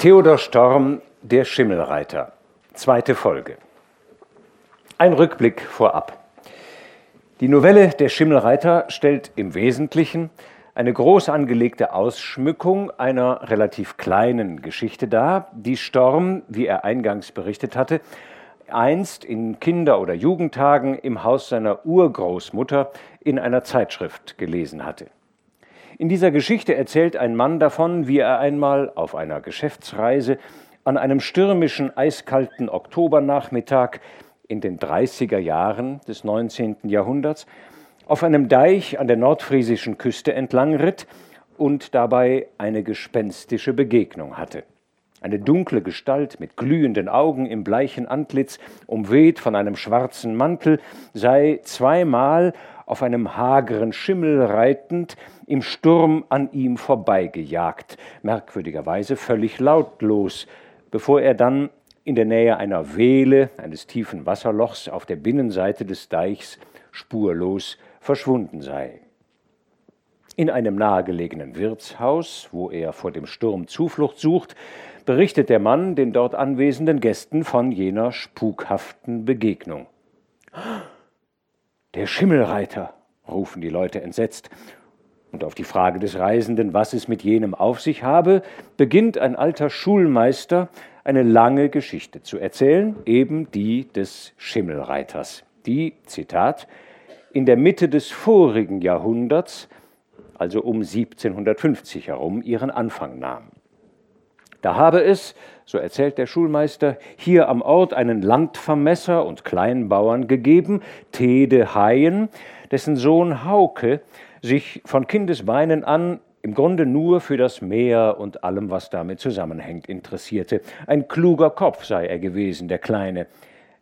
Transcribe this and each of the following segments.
Theodor Storm, der Schimmelreiter. Zweite Folge. Ein Rückblick vorab. Die Novelle Der Schimmelreiter stellt im Wesentlichen eine groß angelegte Ausschmückung einer relativ kleinen Geschichte dar, die Storm, wie er eingangs berichtet hatte, einst in Kinder- oder Jugendtagen im Haus seiner Urgroßmutter in einer Zeitschrift gelesen hatte. In dieser Geschichte erzählt ein Mann davon, wie er einmal auf einer Geschäftsreise an einem stürmischen, eiskalten Oktobernachmittag in den 30er Jahren des 19. Jahrhunderts auf einem Deich an der nordfriesischen Küste entlang ritt und dabei eine gespenstische Begegnung hatte. Eine dunkle Gestalt mit glühenden Augen im bleichen Antlitz, umweht von einem schwarzen Mantel, sei zweimal auf einem hageren Schimmel reitend, im Sturm an ihm vorbeigejagt, merkwürdigerweise völlig lautlos, bevor er dann in der Nähe einer Wehle, eines tiefen Wasserlochs auf der Binnenseite des Deichs, spurlos verschwunden sei. In einem nahegelegenen Wirtshaus, wo er vor dem Sturm Zuflucht sucht, berichtet der Mann den dort anwesenden Gästen von jener spukhaften Begegnung. Der Schimmelreiter, rufen die Leute entsetzt. Und auf die Frage des Reisenden, was es mit jenem auf sich habe, beginnt ein alter Schulmeister eine lange Geschichte zu erzählen, eben die des Schimmelreiters, die, Zitat, in der Mitte des vorigen Jahrhunderts, also um 1750 herum, ihren Anfang nahm. Da habe es, so erzählt der Schulmeister, hier am Ort einen Landvermesser und Kleinbauern gegeben, Tede Hayen, dessen Sohn Hauke sich von Kindesbeinen an im Grunde nur für das Meer und allem, was damit zusammenhängt, interessierte. Ein kluger Kopf sei er gewesen, der Kleine.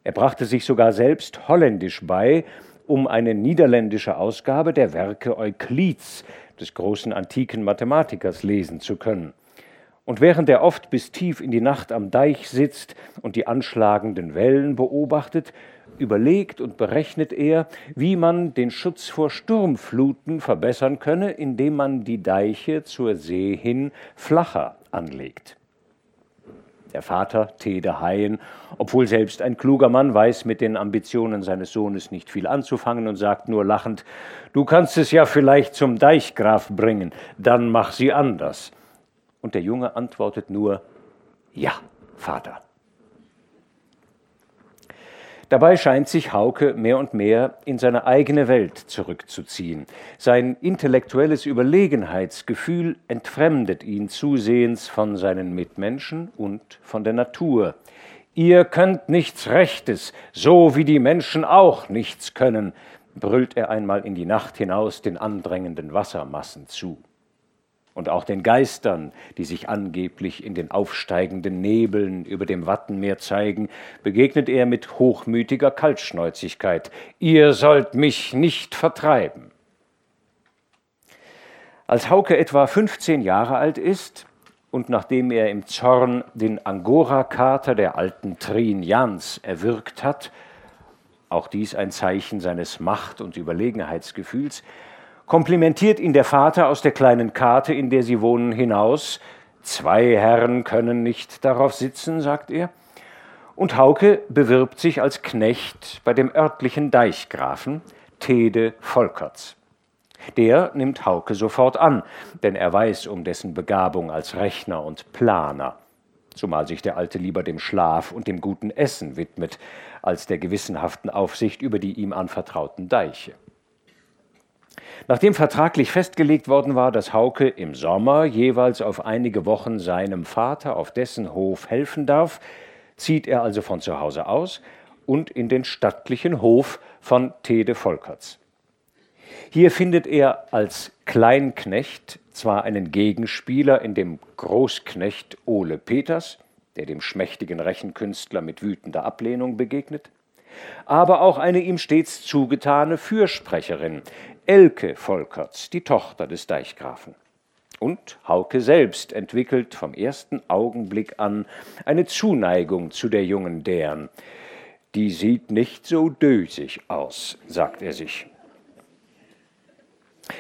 Er brachte sich sogar selbst Holländisch bei, um eine niederländische Ausgabe der Werke Euklids, des großen antiken Mathematikers, lesen zu können. Und während er oft bis tief in die Nacht am Deich sitzt und die anschlagenden Wellen beobachtet, überlegt und berechnet er, wie man den Schutz vor Sturmfluten verbessern könne, indem man die Deiche zur See hin flacher anlegt. Der Vater, Tede Hayen, obwohl selbst ein kluger Mann, weiß mit den Ambitionen seines Sohnes nicht viel anzufangen und sagt nur lachend, du kannst es ja vielleicht zum Deichgraf bringen, dann mach sie anders. Und der Junge antwortet nur, ja, Vater. Dabei scheint sich Hauke mehr und mehr in seine eigene Welt zurückzuziehen. Sein intellektuelles Überlegenheitsgefühl entfremdet ihn zusehends von seinen Mitmenschen und von der Natur. Ihr könnt nichts Rechtes, so wie die Menschen auch nichts können, brüllt er einmal in die Nacht hinaus den andrängenden Wassermassen zu und auch den Geistern, die sich angeblich in den aufsteigenden Nebeln über dem Wattenmeer zeigen, begegnet er mit hochmütiger Kaltschnäuzigkeit. Ihr sollt mich nicht vertreiben. Als Hauke etwa 15 Jahre alt ist und nachdem er im Zorn den Angora-Kater der alten Trin Jans erwürgt hat, auch dies ein Zeichen seines Macht- und Überlegenheitsgefühls, komplimentiert ihn der Vater aus der kleinen Karte, in der sie wohnen, hinaus. Zwei Herren können nicht darauf sitzen, sagt er. Und Hauke bewirbt sich als Knecht bei dem örtlichen Deichgrafen Tede Volkerts. Der nimmt Hauke sofort an, denn er weiß um dessen Begabung als Rechner und Planer, zumal sich der Alte lieber dem Schlaf und dem guten Essen widmet, als der gewissenhaften Aufsicht über die ihm anvertrauten Deiche. Nachdem vertraglich festgelegt worden war, dass Hauke im Sommer jeweils auf einige Wochen seinem Vater auf dessen Hof helfen darf, zieht er also von zu Hause aus und in den stattlichen Hof von Tede Volkerts. Hier findet er als Kleinknecht zwar einen Gegenspieler in dem Großknecht Ole Peters, der dem schmächtigen Rechenkünstler mit wütender Ablehnung begegnet, aber auch eine ihm stets zugetane Fürsprecherin, Elke Volkerts, die Tochter des Deichgrafen. Und Hauke selbst entwickelt vom ersten Augenblick an eine Zuneigung zu der jungen Dern. Die sieht nicht so dösig aus, sagt er sich.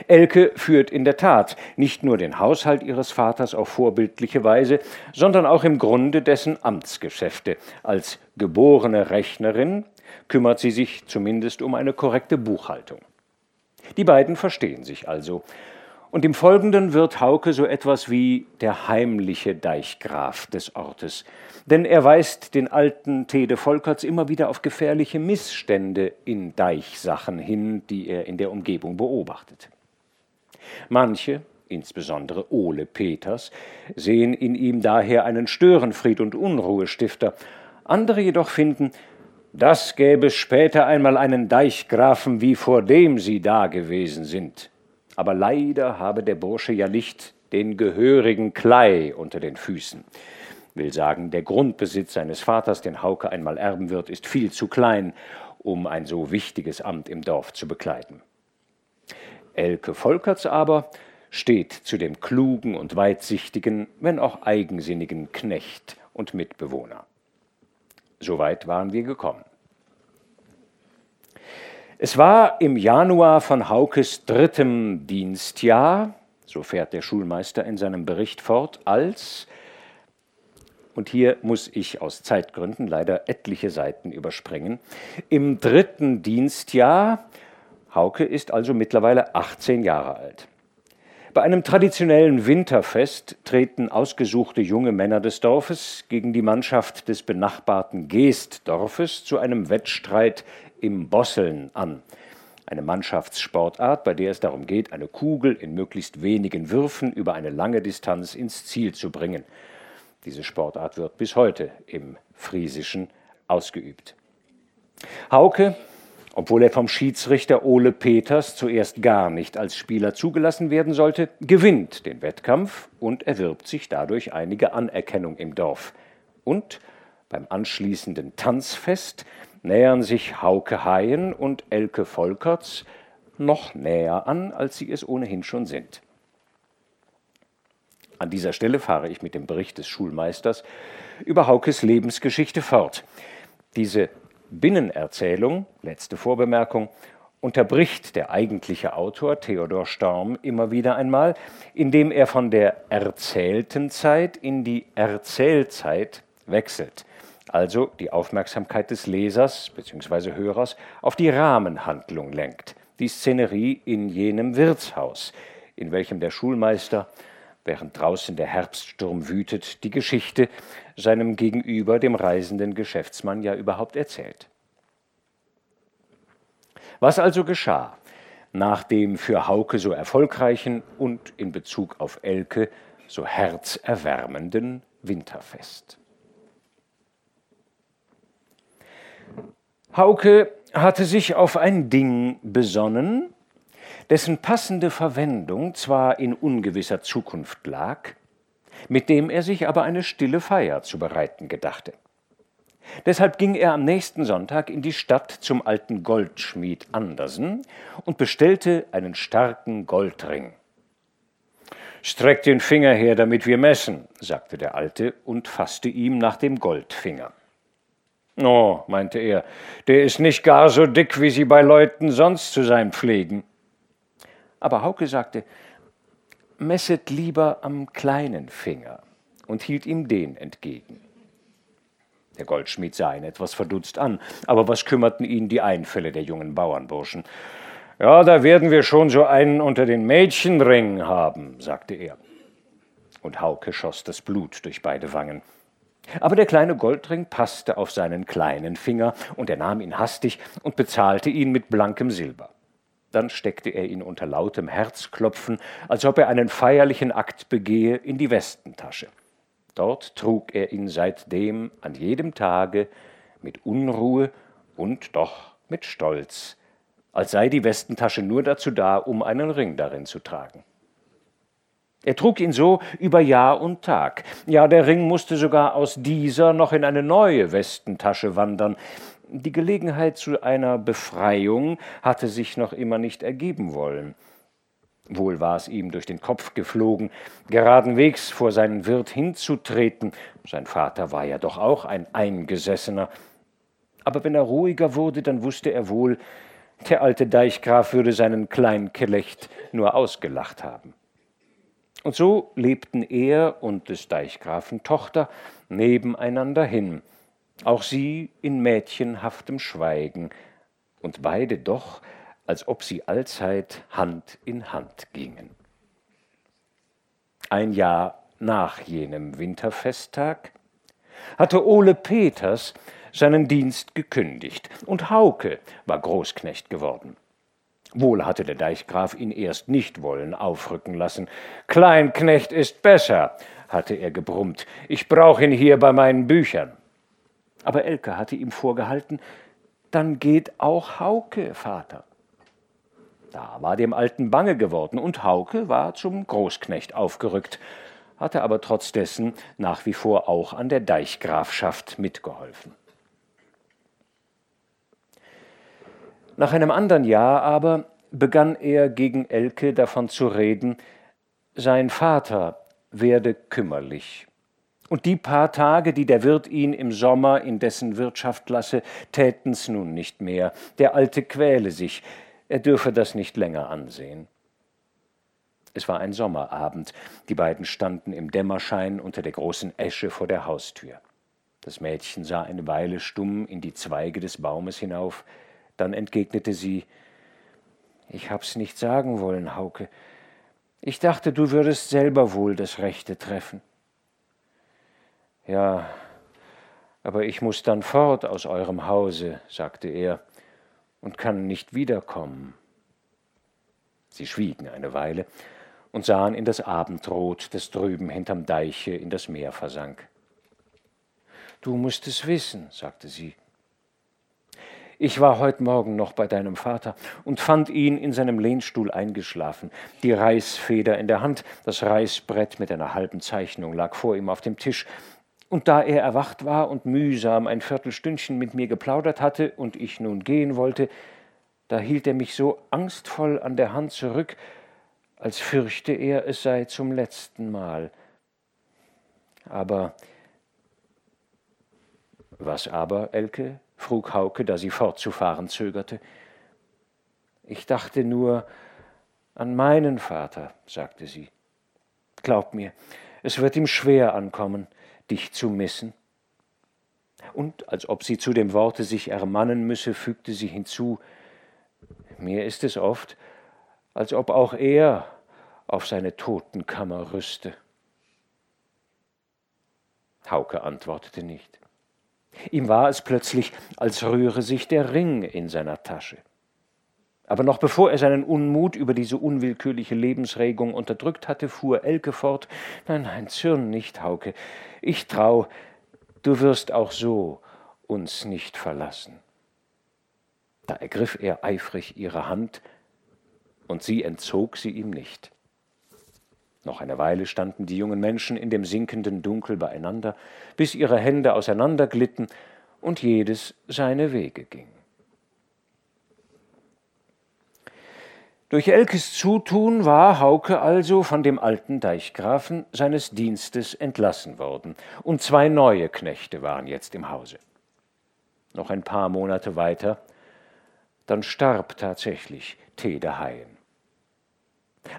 Elke führt in der Tat nicht nur den Haushalt ihres Vaters auf vorbildliche Weise, sondern auch im Grunde dessen Amtsgeschäfte. Als geborene Rechnerin kümmert sie sich zumindest um eine korrekte Buchhaltung. Die beiden verstehen sich also. Und im Folgenden wird Hauke so etwas wie der heimliche Deichgraf des Ortes, denn er weist den alten Tede Volkerts immer wieder auf gefährliche Missstände in Deichsachen hin, die er in der Umgebung beobachtet. Manche, insbesondere Ole Peters, sehen in ihm daher einen Störenfried und Unruhestifter, andere jedoch finden, das gäbe später einmal einen Deichgrafen, wie vor dem sie da gewesen sind. Aber leider habe der Bursche ja nicht den gehörigen Klei unter den Füßen. Will sagen, der Grundbesitz seines Vaters, den Hauke einmal erben wird, ist viel zu klein, um ein so wichtiges Amt im Dorf zu bekleiden. Elke Volkerts aber steht zu dem klugen und weitsichtigen, wenn auch eigensinnigen Knecht und Mitbewohner. Soweit waren wir gekommen. Es war im Januar von Haukes drittem Dienstjahr, so fährt der Schulmeister in seinem Bericht fort, als, und hier muss ich aus Zeitgründen leider etliche Seiten überspringen, im dritten Dienstjahr Hauke ist also mittlerweile 18 Jahre alt. Bei einem traditionellen Winterfest treten ausgesuchte junge Männer des Dorfes gegen die Mannschaft des benachbarten Geestdorfes zu einem Wettstreit im Bosseln an. Eine Mannschaftssportart, bei der es darum geht, eine Kugel in möglichst wenigen Würfen über eine lange Distanz ins Ziel zu bringen. Diese Sportart wird bis heute im Friesischen ausgeübt. Hauke obwohl er vom Schiedsrichter Ole Peters zuerst gar nicht als Spieler zugelassen werden sollte, gewinnt den Wettkampf und erwirbt sich dadurch einige Anerkennung im Dorf. Und beim anschließenden Tanzfest nähern sich Hauke Haien und Elke Volkerts noch näher an, als sie es ohnehin schon sind. An dieser Stelle fahre ich mit dem Bericht des Schulmeisters über Haukes Lebensgeschichte fort. Diese Binnenerzählung, letzte Vorbemerkung, unterbricht der eigentliche Autor Theodor Storm immer wieder einmal, indem er von der erzählten Zeit in die Erzählzeit wechselt, also die Aufmerksamkeit des Lesers bzw. Hörers auf die Rahmenhandlung lenkt, die Szenerie in jenem Wirtshaus, in welchem der Schulmeister während draußen der Herbststurm wütet, die Geschichte seinem Gegenüber, dem reisenden Geschäftsmann, ja überhaupt erzählt. Was also geschah nach dem für Hauke so erfolgreichen und in Bezug auf Elke so herzerwärmenden Winterfest? Hauke hatte sich auf ein Ding besonnen, dessen passende Verwendung zwar in ungewisser Zukunft lag, mit dem er sich aber eine stille Feier zu bereiten gedachte. Deshalb ging er am nächsten Sonntag in die Stadt zum alten Goldschmied Andersen und bestellte einen starken Goldring. Streck den Finger her, damit wir messen, sagte der Alte und fasste ihm nach dem Goldfinger. Oh, meinte er, der ist nicht gar so dick, wie Sie bei Leuten sonst zu sein pflegen. Aber Hauke sagte, messet lieber am kleinen Finger und hielt ihm den entgegen. Der Goldschmied sah ihn etwas verdutzt an, aber was kümmerten ihn die Einfälle der jungen Bauernburschen? Ja, da werden wir schon so einen unter den Mädchenringen haben, sagte er. Und Hauke schoss das Blut durch beide Wangen. Aber der kleine Goldring passte auf seinen kleinen Finger, und er nahm ihn hastig und bezahlte ihn mit blankem Silber. Dann steckte er ihn unter lautem Herzklopfen, als ob er einen feierlichen Akt begehe, in die Westentasche. Dort trug er ihn seitdem an jedem Tage mit Unruhe und doch mit Stolz, als sei die Westentasche nur dazu da, um einen Ring darin zu tragen. Er trug ihn so über Jahr und Tag. Ja, der Ring musste sogar aus dieser noch in eine neue Westentasche wandern, die Gelegenheit zu einer Befreiung hatte sich noch immer nicht ergeben wollen. Wohl war es ihm durch den Kopf geflogen, geradenwegs vor seinen Wirt hinzutreten, sein Vater war ja doch auch ein Eingesessener. Aber wenn er ruhiger wurde, dann wusste er wohl, Der alte Deichgraf würde seinen kleinen Kelecht nur ausgelacht haben. Und so lebten er und des Deichgrafen Tochter nebeneinander hin, auch sie in mädchenhaftem Schweigen, und beide doch, als ob sie allzeit Hand in Hand gingen. Ein Jahr nach jenem Winterfesttag hatte Ole Peters seinen Dienst gekündigt, und Hauke war Großknecht geworden. Wohl hatte der Deichgraf ihn erst nicht wollen aufrücken lassen. Kleinknecht ist besser, hatte er gebrummt. Ich brauch ihn hier bei meinen Büchern. Aber Elke hatte ihm vorgehalten, dann geht auch Hauke, Vater. Da war dem Alten bange geworden, und Hauke war zum Großknecht aufgerückt, hatte aber trotz dessen nach wie vor auch an der Deichgrafschaft mitgeholfen. Nach einem andern Jahr aber begann er gegen Elke davon zu reden, sein Vater werde kümmerlich. Und die paar Tage, die der Wirt ihn im Sommer in dessen Wirtschaft lasse, täten's nun nicht mehr. Der Alte quäle sich, er dürfe das nicht länger ansehen. Es war ein Sommerabend, die beiden standen im Dämmerschein unter der großen Esche vor der Haustür. Das Mädchen sah eine Weile stumm in die Zweige des Baumes hinauf, dann entgegnete sie Ich hab's nicht sagen wollen, Hauke. Ich dachte, du würdest selber wohl das Rechte treffen. Ja, aber ich muss dann fort aus eurem Hause, sagte er, und kann nicht wiederkommen. Sie schwiegen eine Weile und sahen in das Abendrot, das drüben hinterm Deiche in das Meer versank. Du musst es wissen, sagte sie, ich war heute Morgen noch bei deinem Vater und fand ihn in seinem Lehnstuhl eingeschlafen, die Reißfeder in der Hand, das Reißbrett mit einer halben Zeichnung lag vor ihm auf dem Tisch, und da er erwacht war und mühsam ein Viertelstündchen mit mir geplaudert hatte und ich nun gehen wollte, da hielt er mich so angstvoll an der Hand zurück, als fürchte er, es sei zum letzten Mal. Aber was aber, Elke? frug Hauke, da sie fortzufahren zögerte. Ich dachte nur an meinen Vater, sagte sie. Glaub mir, es wird ihm schwer ankommen, dich zu missen. Und als ob sie zu dem Worte sich ermannen müsse, fügte sie hinzu Mir ist es oft, als ob auch er auf seine Totenkammer rüste. Hauke antwortete nicht. Ihm war es plötzlich, als rühre sich der Ring in seiner Tasche. Aber noch bevor er seinen Unmut über diese unwillkürliche Lebensregung unterdrückt hatte, fuhr Elke fort Nein, nein, zürn nicht, Hauke. Ich trau, du wirst auch so uns nicht verlassen. Da ergriff er eifrig ihre Hand, und sie entzog sie ihm nicht. Noch eine Weile standen die jungen Menschen in dem sinkenden Dunkel beieinander, bis ihre Hände auseinanderglitten und jedes seine Wege ging. Durch Elkes Zutun war Hauke also von dem alten Deichgrafen seines Dienstes entlassen worden, und zwei neue Knechte waren jetzt im Hause. Noch ein paar Monate weiter, dann starb tatsächlich Tede Haien.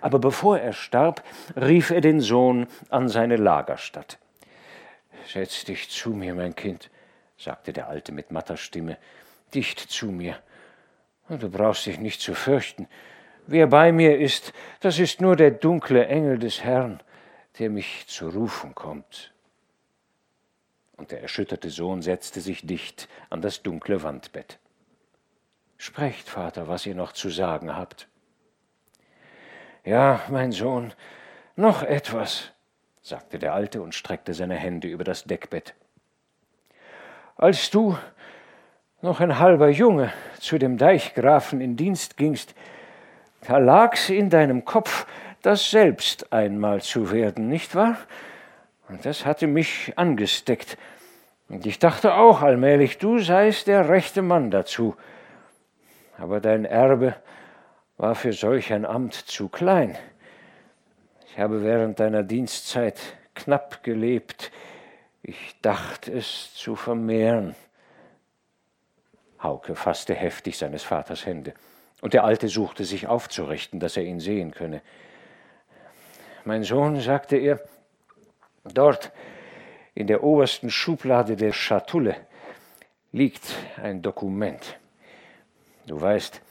Aber bevor er starb, rief er den Sohn an seine Lagerstatt. Setz dich zu mir, mein Kind, sagte der Alte mit matter Stimme, dicht zu mir. Du brauchst dich nicht zu fürchten. Wer bei mir ist, das ist nur der dunkle Engel des Herrn, der mich zu rufen kommt. Und der erschütterte Sohn setzte sich dicht an das dunkle Wandbett. Sprecht, Vater, was ihr noch zu sagen habt. Ja, mein Sohn, noch etwas, sagte der Alte und streckte seine Hände über das Deckbett. Als du, noch ein halber Junge, zu dem Deichgrafen in Dienst gingst, da lag's in deinem Kopf, das selbst einmal zu werden, nicht wahr? Und das hatte mich angesteckt. Und ich dachte auch allmählich, du seist der rechte Mann dazu. Aber dein Erbe war für solch ein Amt zu klein. Ich habe während deiner Dienstzeit knapp gelebt. Ich dachte es zu vermehren. Hauke fasste heftig seines Vaters Hände. Und der Alte suchte sich aufzurichten, dass er ihn sehen könne. Mein Sohn, sagte er, dort in der obersten Schublade der Schatulle liegt ein Dokument. Du weißt,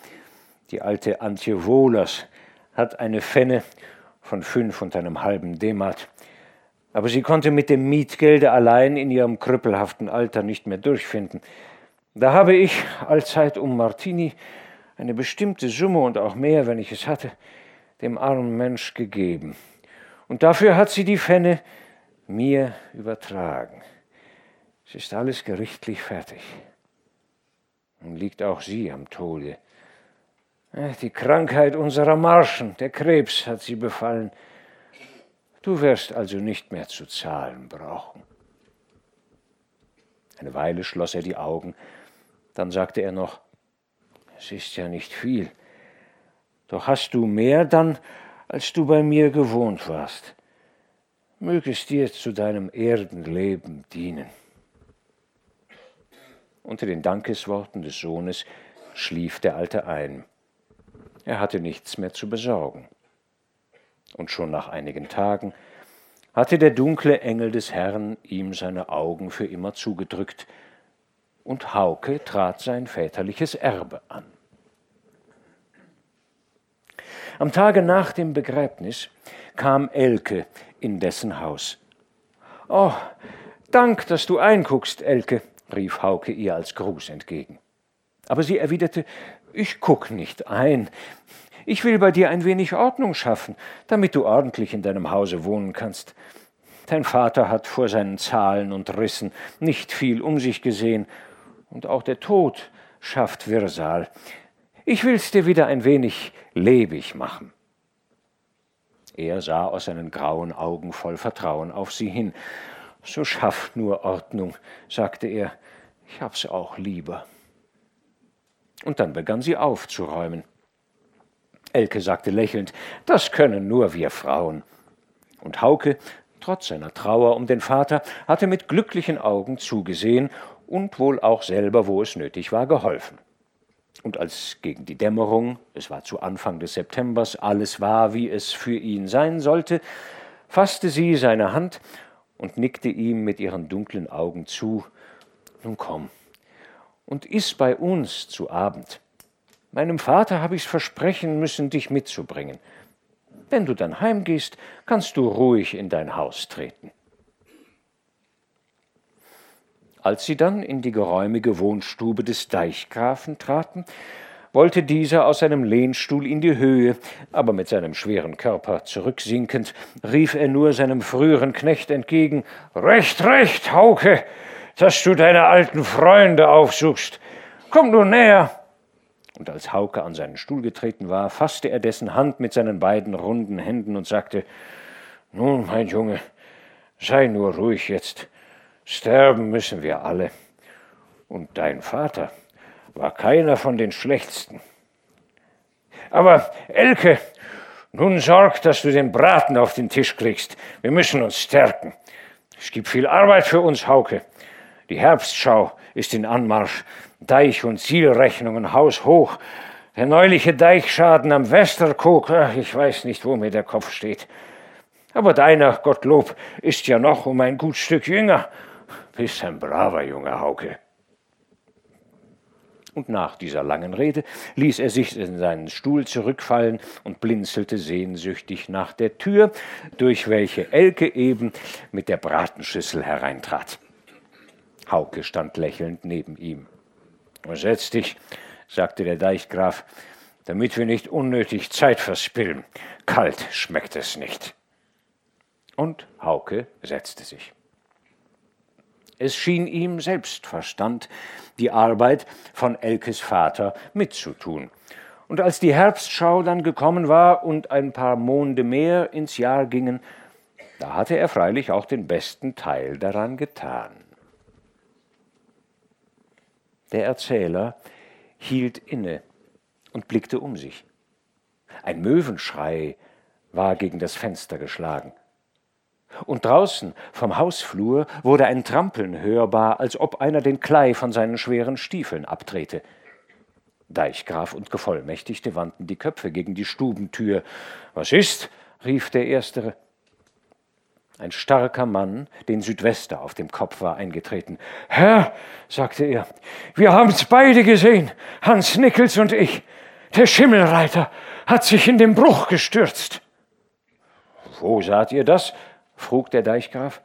die alte Antje Wohlers hat eine Fenne von fünf und einem halben Demat. Aber sie konnte mit dem Mietgelde allein in ihrem krüppelhaften Alter nicht mehr durchfinden. Da habe ich allzeit um Martini eine bestimmte Summe und auch mehr, wenn ich es hatte, dem armen Mensch gegeben. Und dafür hat sie die Fenne mir übertragen. Es ist alles gerichtlich fertig. Nun liegt auch sie am Tode. Äh, die Krankheit unserer Marschen, der Krebs, hat sie befallen. Du wirst also nicht mehr zu zahlen brauchen. Eine Weile schloss er die Augen, dann sagte er noch, es ist ja nicht viel, doch hast du mehr dann, als du bei mir gewohnt warst. Möge es dir zu deinem Erdenleben dienen. Unter den Dankesworten des Sohnes schlief der Alte ein. Er hatte nichts mehr zu besorgen. Und schon nach einigen Tagen hatte der dunkle Engel des Herrn ihm seine Augen für immer zugedrückt, und Hauke trat sein väterliches Erbe an. Am Tage nach dem Begräbnis kam Elke in dessen Haus. Oh, Dank, dass du einguckst, Elke, rief Hauke ihr als Gruß entgegen. Aber sie erwiderte, ich guck nicht ein. Ich will bei dir ein wenig Ordnung schaffen, damit du ordentlich in deinem Hause wohnen kannst. Dein Vater hat vor seinen Zahlen und Rissen nicht viel um sich gesehen, und auch der Tod schafft Wirrsal. Ich will's dir wieder ein wenig lebig machen. Er sah aus seinen grauen Augen voll Vertrauen auf sie hin. So schafft nur Ordnung, sagte er, ich hab's auch lieber. Und dann begann sie aufzuräumen. Elke sagte lächelnd, das können nur wir Frauen. Und Hauke, trotz seiner Trauer um den Vater, hatte mit glücklichen Augen zugesehen und wohl auch selber, wo es nötig war, geholfen. Und als gegen die Dämmerung, es war zu Anfang des Septembers, alles war, wie es für ihn sein sollte, fasste sie seine Hand und nickte ihm mit ihren dunklen Augen zu. Nun komm und iss bei uns zu Abend. Meinem Vater habe ich's versprechen müssen, dich mitzubringen. Wenn du dann heimgehst, kannst du ruhig in dein Haus treten. Als sie dann in die geräumige Wohnstube des Deichgrafen traten, wollte dieser aus seinem Lehnstuhl in die Höhe, aber mit seinem schweren Körper zurücksinkend, rief er nur seinem früheren Knecht entgegen Recht, recht, Hauke, dass du deine alten Freunde aufsuchst. Komm nur näher. Und als Hauke an seinen Stuhl getreten war, fasste er dessen Hand mit seinen beiden runden Händen und sagte Nun, mein Junge, sei nur ruhig jetzt. Sterben müssen wir alle. Und dein Vater war keiner von den schlechtesten. Aber Elke, nun sorg, dass du den Braten auf den Tisch kriegst. Wir müssen uns stärken. Es gibt viel Arbeit für uns, Hauke. Die Herbstschau ist in Anmarsch. Deich- und Zielrechnungen haushoch. Der neuliche Deichschaden am Westerkog, ich weiß nicht, wo mir der Kopf steht. Aber deiner, Gottlob, ist ja noch um ein gut Stück jünger bist ein braver Junge, Hauke. Und nach dieser langen Rede ließ er sich in seinen Stuhl zurückfallen und blinzelte sehnsüchtig nach der Tür, durch welche Elke eben mit der Bratenschüssel hereintrat. Hauke stand lächelnd neben ihm. Setz dich, sagte der Deichgraf, damit wir nicht unnötig Zeit verspillen. Kalt schmeckt es nicht. Und Hauke setzte sich. Es schien ihm Selbstverstand, die Arbeit von Elkes Vater mitzutun. Und als die Herbstschau dann gekommen war und ein paar Monde mehr ins Jahr gingen, da hatte er freilich auch den besten Teil daran getan. Der Erzähler hielt inne und blickte um sich. Ein Möwenschrei war gegen das Fenster geschlagen. Und draußen vom Hausflur wurde ein Trampeln hörbar, als ob einer den Klei von seinen schweren Stiefeln abtrete. Deichgraf und Gevollmächtigte wandten die Köpfe gegen die Stubentür. Was ist? rief der Erstere. Ein starker Mann, den Südwester auf dem Kopf war, eingetreten. Herr, sagte er, wir haben's beide gesehen, Hans Nickels und ich. Der Schimmelreiter hat sich in den Bruch gestürzt. Wo saht ihr das? Frug der Deichgraf.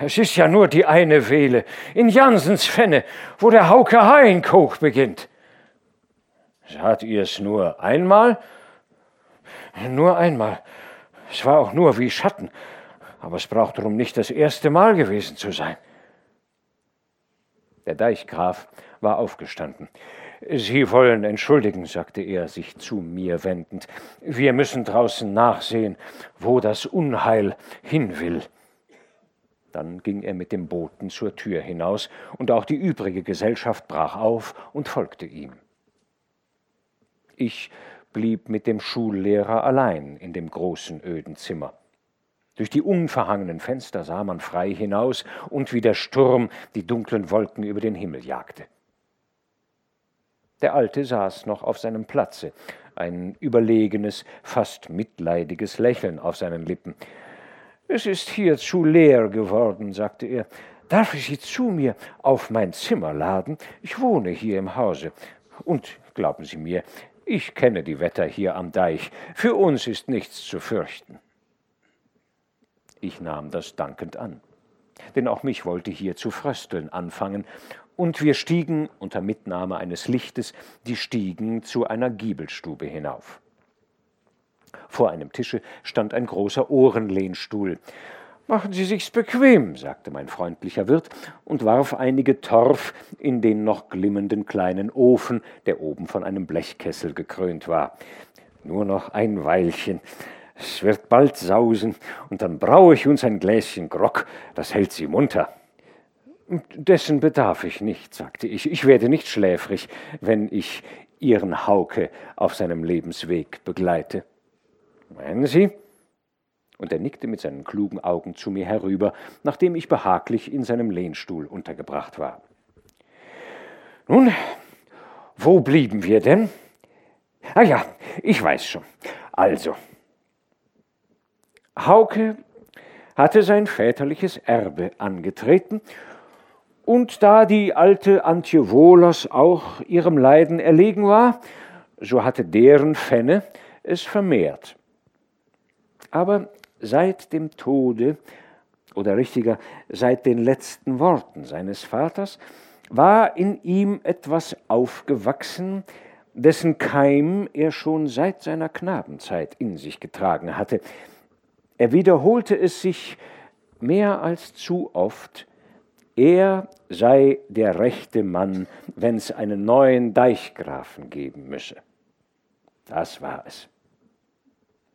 Es ist ja nur die eine Wehle, in Jansens Fenne, wo der Hauke Hainkoch beginnt. Saht ihr es nur einmal? Nur einmal. Es war auch nur wie Schatten, aber es braucht darum nicht das erste Mal gewesen zu sein. Der Deichgraf war aufgestanden. Sie wollen entschuldigen, sagte er, sich zu mir wendend. Wir müssen draußen nachsehen, wo das Unheil hin will. Dann ging er mit dem Boten zur Tür hinaus, und auch die übrige Gesellschaft brach auf und folgte ihm. Ich blieb mit dem Schullehrer allein in dem großen öden Zimmer. Durch die unverhangenen Fenster sah man frei hinaus und wie der Sturm die dunklen Wolken über den Himmel jagte. Der Alte saß noch auf seinem Platze, ein überlegenes, fast mitleidiges Lächeln auf seinen Lippen. Es ist hier zu leer geworden, sagte er. Darf ich Sie zu mir auf mein Zimmer laden? Ich wohne hier im Hause. Und glauben Sie mir, ich kenne die Wetter hier am Deich. Für uns ist nichts zu fürchten. Ich nahm das dankend an, denn auch mich wollte hier zu frösteln anfangen, und wir stiegen unter Mitnahme eines Lichtes die Stiegen zu einer Giebelstube hinauf. Vor einem Tische stand ein großer Ohrenlehnstuhl. Machen Sie sich's bequem, sagte mein freundlicher Wirt und warf einige Torf in den noch glimmenden kleinen Ofen, der oben von einem Blechkessel gekrönt war. Nur noch ein Weilchen. Es wird bald sausen, und dann braue ich uns ein Gläschen Grog, das hält Sie munter. Dessen bedarf ich nicht, sagte ich. Ich werde nicht schläfrig, wenn ich Ihren Hauke auf seinem Lebensweg begleite. Meinen Sie? Und er nickte mit seinen klugen Augen zu mir herüber, nachdem ich behaglich in seinem Lehnstuhl untergebracht war. Nun, wo blieben wir denn? Ah ja, ich weiß schon. Also, Hauke hatte sein väterliches Erbe angetreten und da die alte Antje Wohlers auch ihrem Leiden erlegen war, so hatte deren Fenne es vermehrt. Aber seit dem Tode, oder richtiger, seit den letzten Worten seines Vaters, war in ihm etwas aufgewachsen, dessen Keim er schon seit seiner Knabenzeit in sich getragen hatte. Er wiederholte es sich mehr als zu oft, er sei der rechte Mann, wenn es einen neuen Deichgrafen geben müsse. Das war es.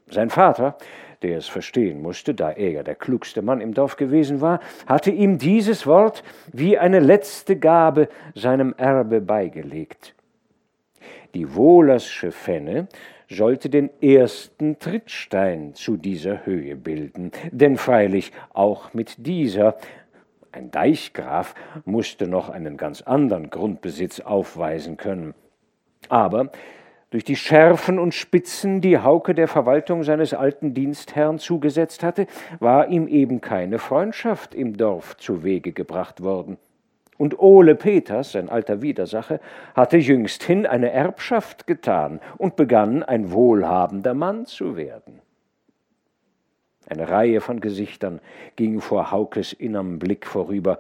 Sein Vater, der es verstehen musste, da er ja der klugste Mann im Dorf gewesen war, hatte ihm dieses Wort wie eine letzte Gabe seinem Erbe beigelegt. Die Wohlersche Fenne sollte den ersten Trittstein zu dieser Höhe bilden, denn freilich auch mit dieser ein Deichgraf musste noch einen ganz anderen Grundbesitz aufweisen können. Aber durch die Schärfen und Spitzen, die Hauke der Verwaltung seines alten Dienstherrn zugesetzt hatte, war ihm eben keine Freundschaft im Dorf zu Wege gebracht worden. Und Ole Peters, sein alter Widersacher, hatte jüngsthin eine Erbschaft getan und begann ein wohlhabender Mann zu werden. Eine Reihe von Gesichtern ging vor Haukes innerm Blick vorüber,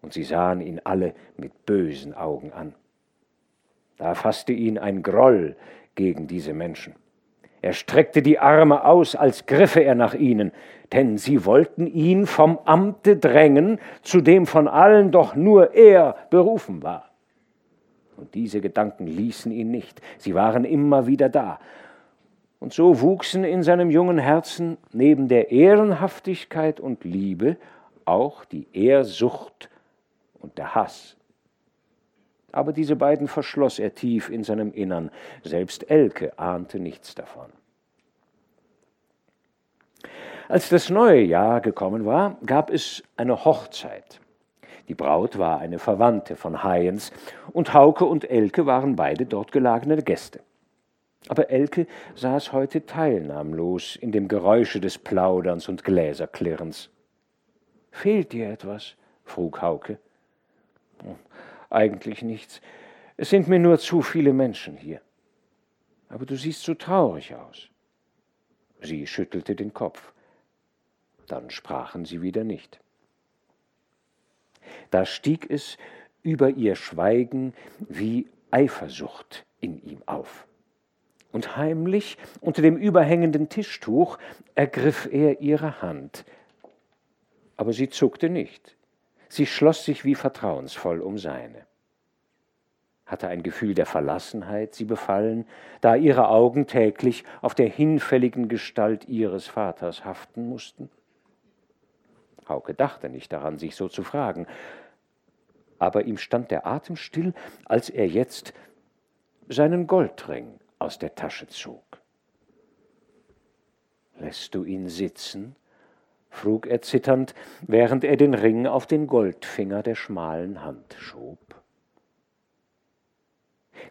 und sie sahen ihn alle mit bösen Augen an. Da fasste ihn ein Groll gegen diese Menschen. Er streckte die Arme aus, als griffe er nach ihnen, denn sie wollten ihn vom Amte drängen, zu dem von allen doch nur er berufen war. Und diese Gedanken ließen ihn nicht, sie waren immer wieder da, und so wuchsen in seinem jungen Herzen neben der Ehrenhaftigkeit und Liebe auch die Ehrsucht und der Hass. Aber diese beiden verschloss er tief in seinem Innern, selbst Elke ahnte nichts davon. Als das neue Jahr gekommen war, gab es eine Hochzeit. Die Braut war eine Verwandte von Hayens, und Hauke und Elke waren beide dort gelagene Gäste. Aber Elke saß heute teilnahmlos in dem Geräusche des Plauderns und Gläserklirrens. Fehlt dir etwas? frug Hauke. Eigentlich nichts. Es sind mir nur zu viele Menschen hier. Aber du siehst so traurig aus. Sie schüttelte den Kopf. Dann sprachen sie wieder nicht. Da stieg es über ihr Schweigen wie Eifersucht in ihm auf. Und heimlich unter dem überhängenden Tischtuch ergriff er ihre Hand. Aber sie zuckte nicht. Sie schloss sich wie vertrauensvoll um seine. Hatte ein Gefühl der Verlassenheit sie befallen, da ihre Augen täglich auf der hinfälligen Gestalt ihres Vaters haften mussten? Hauke dachte nicht daran, sich so zu fragen, aber ihm stand der Atem still, als er jetzt seinen Goldring aus der Tasche zog. Lässt du ihn sitzen? frug er zitternd, während er den Ring auf den Goldfinger der schmalen Hand schob.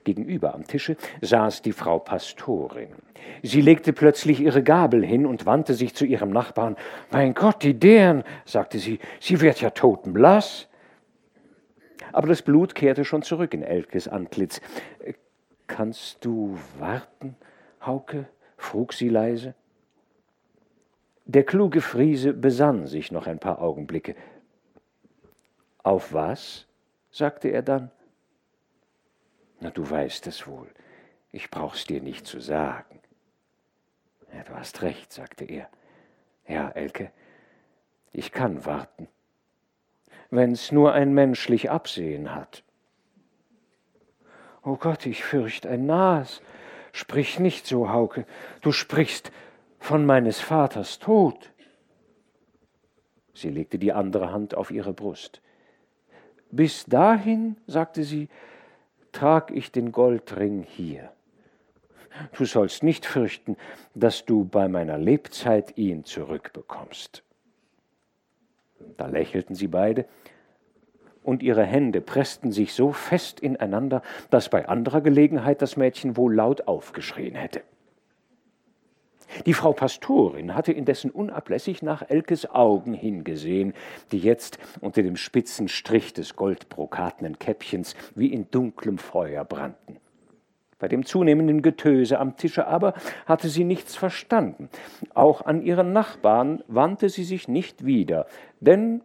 Gegenüber am Tische saß die Frau Pastorin. Sie legte plötzlich ihre Gabel hin und wandte sich zu ihrem Nachbarn. Mein Gott, die deren, sagte sie, sie wird ja totenblaß. Aber das Blut kehrte schon zurück in Elkes Antlitz. Kannst du warten, Hauke? frug sie leise. Der kluge Friese besann sich noch ein paar Augenblicke. Auf was? sagte er dann. Na, du weißt es wohl. Ich brauch's dir nicht zu sagen. Ja, du hast recht, sagte er. Ja, Elke, ich kann warten. Wenn's nur ein menschlich Absehen hat. Oh Gott, ich fürcht ein Nas. Sprich nicht so, Hauke. Du sprichst von meines Vaters Tod. Sie legte die andere Hand auf ihre Brust. Bis dahin, sagte sie, trag ich den Goldring hier. Du sollst nicht fürchten, dass du bei meiner Lebzeit ihn zurückbekommst. Da lächelten sie beide, und ihre Hände pressten sich so fest ineinander, dass bei anderer Gelegenheit das Mädchen wohl laut aufgeschrien hätte. Die Frau Pastorin hatte indessen unablässig nach Elkes Augen hingesehen, die jetzt unter dem spitzen Strich des goldbrokatenen Käppchens wie in dunklem Feuer brannten. Bei dem zunehmenden Getöse am Tische aber hatte sie nichts verstanden. Auch an ihren Nachbarn wandte sie sich nicht wieder, denn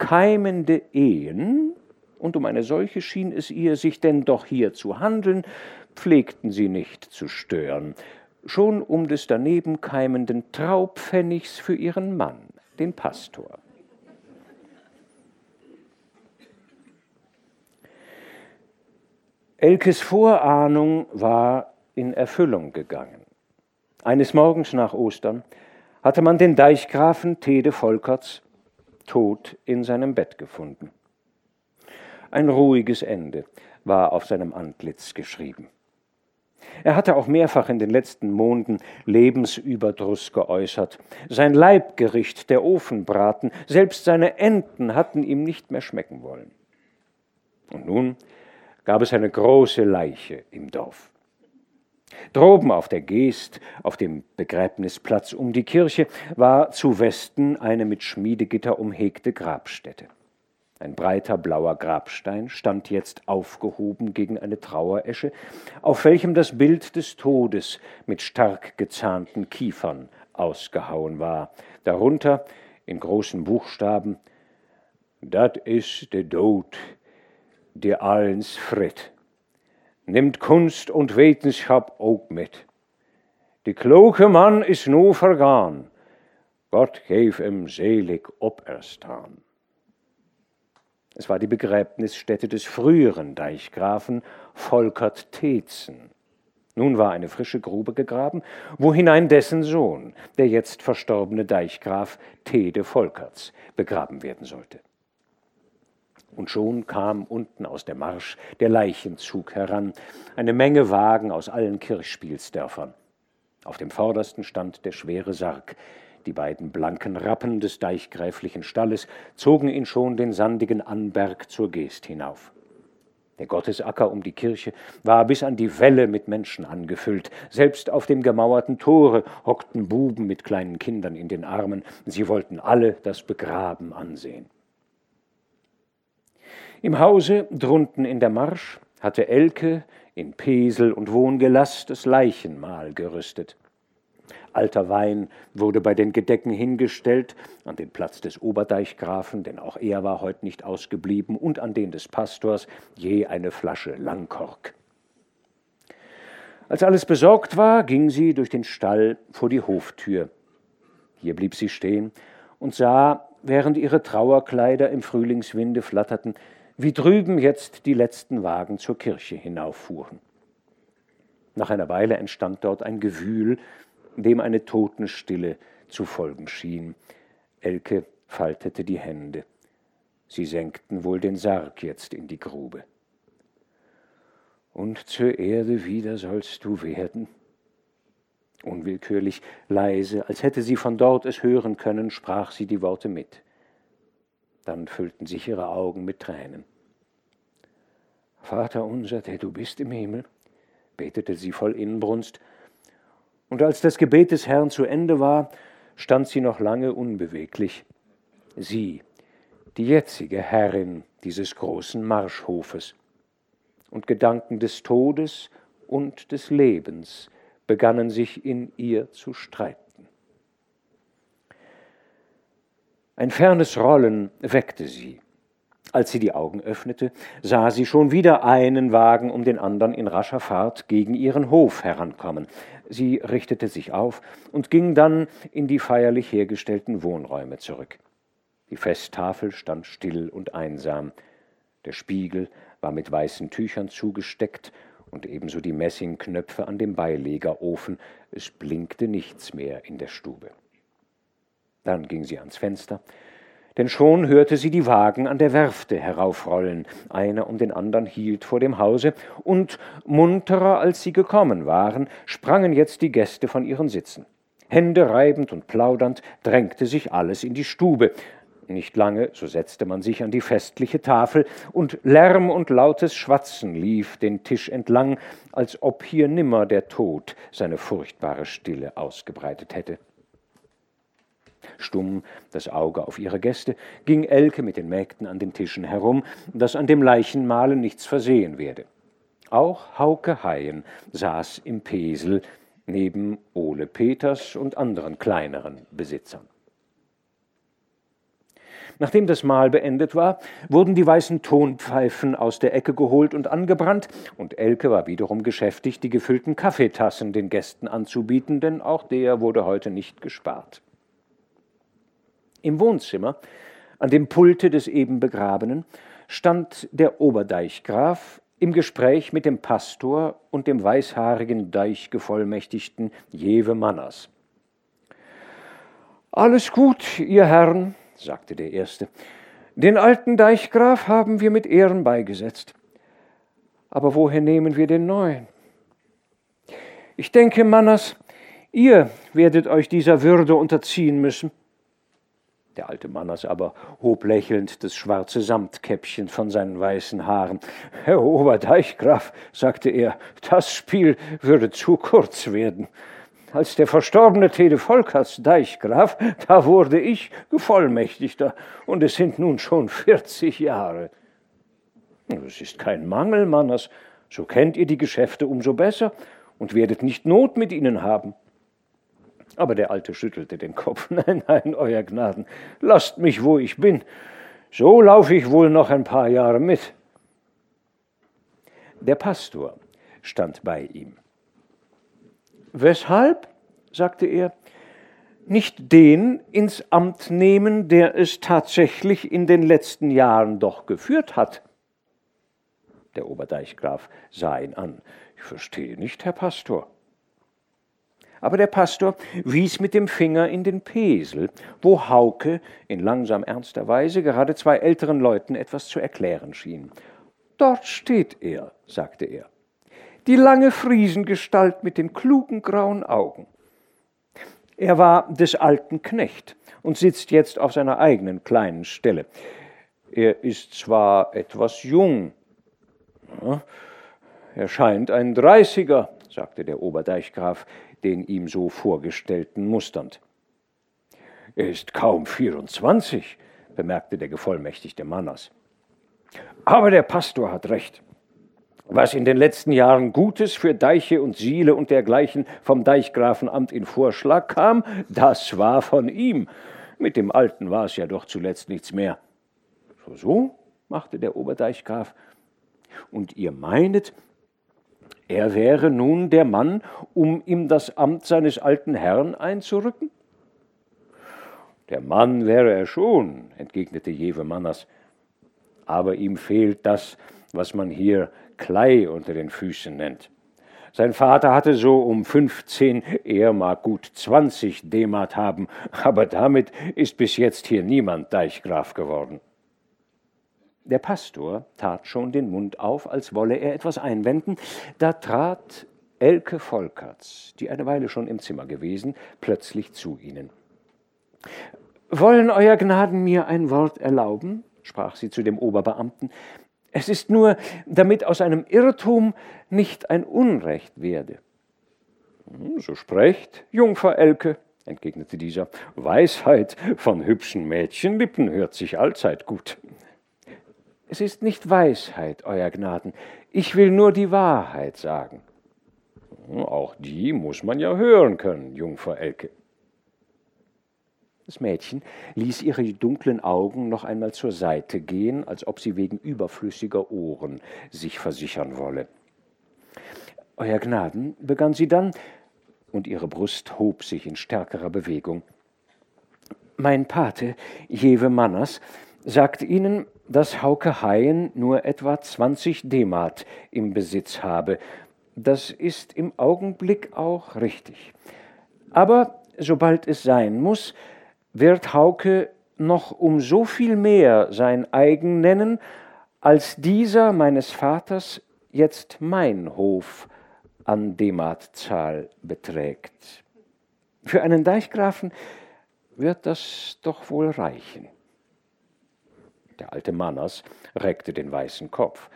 keimende Ehen, und um eine solche schien es ihr sich denn doch hier zu handeln, pflegten sie nicht zu stören, schon um des daneben keimenden Traupfennigs für ihren Mann, den Pastor. Elkes Vorahnung war in Erfüllung gegangen. Eines Morgens nach Ostern hatte man den Deichgrafen Tede Volkerts tot in seinem Bett gefunden. Ein ruhiges Ende war auf seinem Antlitz geschrieben. Er hatte auch mehrfach in den letzten Monaten Lebensüberdruss geäußert. Sein Leibgericht, der Ofenbraten, selbst seine Enten hatten ihm nicht mehr schmecken wollen. Und nun gab es eine große Leiche im Dorf. Droben auf der Geest, auf dem Begräbnisplatz um die Kirche, war zu Westen eine mit Schmiedegitter umhegte Grabstätte. Ein breiter blauer Grabstein stand jetzt aufgehoben gegen eine Traueresche, auf welchem das Bild des Todes mit stark gezahnten Kiefern ausgehauen war. Darunter in großen Buchstaben Dat is de dood, der allens fritt. Nimmt Kunst und Wetenschap ook mit. De kloke man is nu vergaan, Gott geef hem selig operstaan. Es war die Begräbnisstätte des früheren Deichgrafen Volkert Teetzen. Nun war eine frische Grube gegraben, wohinein dessen Sohn, der jetzt verstorbene Deichgraf Tede Volkerts, begraben werden sollte. Und schon kam unten aus der Marsch der Leichenzug heran, eine Menge Wagen aus allen Kirchspielsdörfern. Auf dem vordersten stand der schwere Sarg, Die beiden blanken Rappen des deichgräflichen Stalles zogen ihn schon den sandigen Anberg zur Geest hinauf. Der Gottesacker um die Kirche war bis an die Welle mit Menschen angefüllt. Selbst auf dem gemauerten Tore hockten Buben mit kleinen Kindern in den Armen. Sie wollten alle das Begraben ansehen. Im Hause drunten in der Marsch hatte Elke in Pesel und Wohngelass das Leichenmahl gerüstet. Alter Wein wurde bei den Gedecken hingestellt, an den Platz des Oberdeichgrafen, denn auch er war heute nicht ausgeblieben, und an den des Pastors je eine Flasche Langkork. Als alles besorgt war, ging sie durch den Stall vor die Hoftür. Hier blieb sie stehen und sah, während ihre Trauerkleider im Frühlingswinde flatterten, wie drüben jetzt die letzten Wagen zur Kirche hinauffuhren. Nach einer Weile entstand dort ein Gewühl, dem eine Totenstille zu folgen schien. Elke faltete die Hände. Sie senkten wohl den Sarg jetzt in die Grube. Und zur Erde wieder sollst du werden. Unwillkürlich, leise, als hätte sie von dort es hören können, sprach sie die Worte mit. Dann füllten sich ihre Augen mit Tränen. Vater unser, der du bist im Himmel, betete sie voll Inbrunst, und als das Gebet des Herrn zu Ende war, stand sie noch lange unbeweglich. Sie, die jetzige Herrin dieses großen Marschhofes. Und Gedanken des Todes und des Lebens begannen sich in ihr zu streiten. Ein fernes Rollen weckte sie. Als sie die Augen öffnete, sah sie schon wieder einen Wagen um den anderen in rascher Fahrt gegen ihren Hof herankommen. Sie richtete sich auf und ging dann in die feierlich hergestellten Wohnräume zurück. Die Festtafel stand still und einsam. Der Spiegel war mit weißen Tüchern zugesteckt und ebenso die Messingknöpfe an dem Beilegerofen. Es blinkte nichts mehr in der Stube. Dann ging sie ans Fenster, denn schon hörte sie die Wagen an der Werfte heraufrollen, einer um den andern hielt vor dem Hause, und munterer als sie gekommen waren, sprangen jetzt die Gäste von ihren Sitzen. Hände reibend und plaudernd drängte sich alles in die Stube. Nicht lange, so setzte man sich an die festliche Tafel, und Lärm und lautes Schwatzen lief den Tisch entlang, als ob hier nimmer der Tod seine furchtbare Stille ausgebreitet hätte. Stumm, das Auge auf ihre Gäste, ging Elke mit den Mägden an den Tischen herum, dass an dem Leichenmahle nichts versehen werde. Auch Hauke Haien saß im Pesel neben Ole Peters und anderen kleineren Besitzern. Nachdem das Mahl beendet war, wurden die weißen Tonpfeifen aus der Ecke geholt und angebrannt, und Elke war wiederum geschäftigt, die gefüllten Kaffeetassen den Gästen anzubieten, denn auch der wurde heute nicht gespart. Im Wohnzimmer, an dem Pulte des eben Begrabenen, stand der Oberdeichgraf im Gespräch mit dem Pastor und dem weißhaarigen Deichgevollmächtigten Jewe Manners. Alles gut, ihr Herren, sagte der Erste. Den alten Deichgraf haben wir mit Ehren beigesetzt. Aber woher nehmen wir den neuen? Ich denke, Manners, ihr werdet euch dieser Würde unterziehen müssen. Der alte Manners aber hob lächelnd das schwarze Samtkäppchen von seinen weißen Haaren. Herr Oberdeichgraf, sagte er, das Spiel würde zu kurz werden. Als der verstorbene Tede Volkers Deichgraf, da wurde ich Gevollmächtigter, und es sind nun schon vierzig Jahre. Es ist kein Mangel, Manners, so kennt ihr die Geschäfte umso besser und werdet nicht Not mit ihnen haben. Aber der Alte schüttelte den Kopf. Nein, nein, Euer Gnaden, lasst mich, wo ich bin. So laufe ich wohl noch ein paar Jahre mit. Der Pastor stand bei ihm. Weshalb? sagte er. Nicht den ins Amt nehmen, der es tatsächlich in den letzten Jahren doch geführt hat. Der Oberdeichgraf sah ihn an. Ich verstehe nicht, Herr Pastor. Aber der Pastor wies mit dem Finger in den Pesel, wo Hauke in langsam ernster Weise gerade zwei älteren Leuten etwas zu erklären schien. Dort steht er, sagte er, die lange Friesengestalt mit den klugen grauen Augen. Er war des alten Knecht und sitzt jetzt auf seiner eigenen kleinen Stelle. Er ist zwar etwas jung, ja, er scheint ein Dreißiger, sagte der Oberdeichgraf, den ihm so vorgestellten musternd. Er ist kaum 24, bemerkte der gevollmächtigte Manners. Aber der Pastor hat recht. Was in den letzten Jahren Gutes für Deiche und Siele und dergleichen vom Deichgrafenamt in Vorschlag kam, das war von ihm. Mit dem Alten war es ja doch zuletzt nichts mehr. So, so, machte der Oberdeichgraf. Und ihr meinet, er wäre nun der Mann, um ihm das Amt seines alten Herrn einzurücken? Der Mann wäre er schon, entgegnete Jewe Manners, aber ihm fehlt das, was man hier Klei unter den Füßen nennt. Sein Vater hatte so um 15, er mag gut 20 Demat haben, aber damit ist bis jetzt hier niemand Deichgraf geworden. Der Pastor tat schon den Mund auf, als wolle er etwas einwenden, da trat Elke Volkerts, die eine Weile schon im Zimmer gewesen, plötzlich zu ihnen. Wollen Euer Gnaden mir ein Wort erlauben? sprach sie zu dem Oberbeamten. Es ist nur, damit aus einem Irrtum nicht ein Unrecht werde. Hm, so sprecht, Jungfer Elke, entgegnete dieser. Weisheit von hübschen Mädchenlippen hört sich allzeit gut. Es ist nicht Weisheit, Euer Gnaden. Ich will nur die Wahrheit sagen. Hm, auch die muss man ja hören können, Jungfer Elke. Das Mädchen ließ ihre dunklen Augen noch einmal zur Seite gehen, als ob sie wegen überflüssiger Ohren sich versichern wolle. Euer Gnaden, begann sie dann, und ihre Brust hob sich in stärkerer Bewegung. Mein Pate, Jewe Manners, sagt Ihnen, dass Hauke Haien nur etwa zwanzig Demat im Besitz habe. Das ist im Augenblick auch richtig. Aber sobald es sein muss, wird Hauke noch um so viel mehr sein eigen nennen, als dieser meines Vaters jetzt mein Hof an Dematzahl beträgt. Für einen Deichgrafen wird das doch wohl reichen. Der alte Manners reckte den weißen Kopf.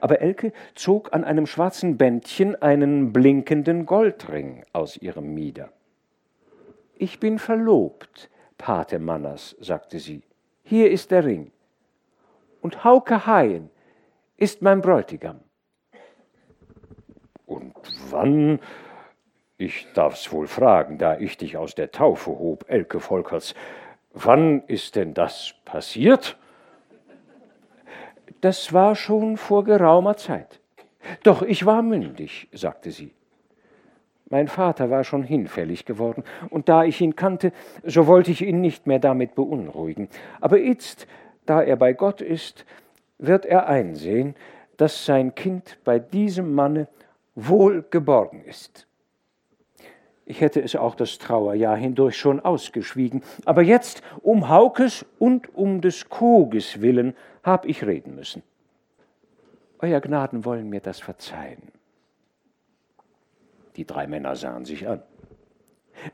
Aber Elke zog an einem schwarzen Bändchen einen blinkenden Goldring aus ihrem Mieder. Ich bin verlobt, Pate Manners, sagte sie. Hier ist der Ring. Und Hauke Haien ist mein Bräutigam. Und wann, ich darf's wohl fragen, da ich dich aus der Taufe hob, Elke Volkerts, wann ist denn das passiert? Das war schon vor geraumer Zeit. Doch ich war mündig, sagte sie. Mein Vater war schon hinfällig geworden, und da ich ihn kannte, so wollte ich ihn nicht mehr damit beunruhigen. Aber jetzt, da er bei Gott ist, wird er einsehen, dass sein Kind bei diesem Manne wohl geborgen ist. Ich hätte es auch das Trauerjahr hindurch schon ausgeschwiegen, aber jetzt, um Haukes und um des Koges willen, hab ich reden müssen. Euer Gnaden wollen mir das verzeihen. Die drei Männer sahen sich an.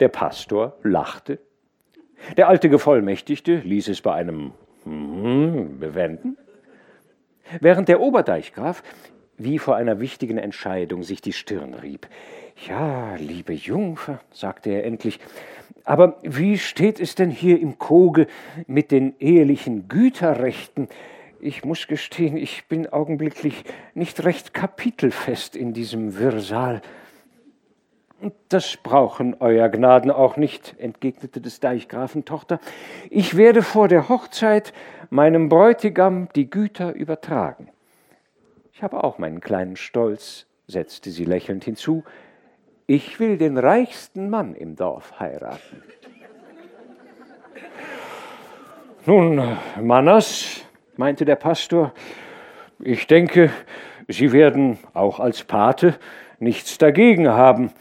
Der Pastor lachte. Der alte Gevollmächtigte ließ es bei einem hm bewenden. Während der Oberdeichgraf wie vor einer wichtigen Entscheidung sich die Stirn rieb. Ja, liebe Jungfer, sagte er endlich, aber wie steht es denn hier im Koge mit den ehelichen Güterrechten? Ich muss gestehen, ich bin augenblicklich nicht recht kapitelfest in diesem Wirrsal. Das brauchen Euer Gnaden auch nicht, entgegnete des Deichgrafen Tochter. Ich werde vor der Hochzeit meinem Bräutigam die Güter übertragen. Ich habe auch meinen kleinen Stolz, setzte sie lächelnd hinzu. Ich will den reichsten Mann im Dorf heiraten. Nun, Mannas, meinte der Pastor, ich denke, Sie werden auch als Pate nichts dagegen haben,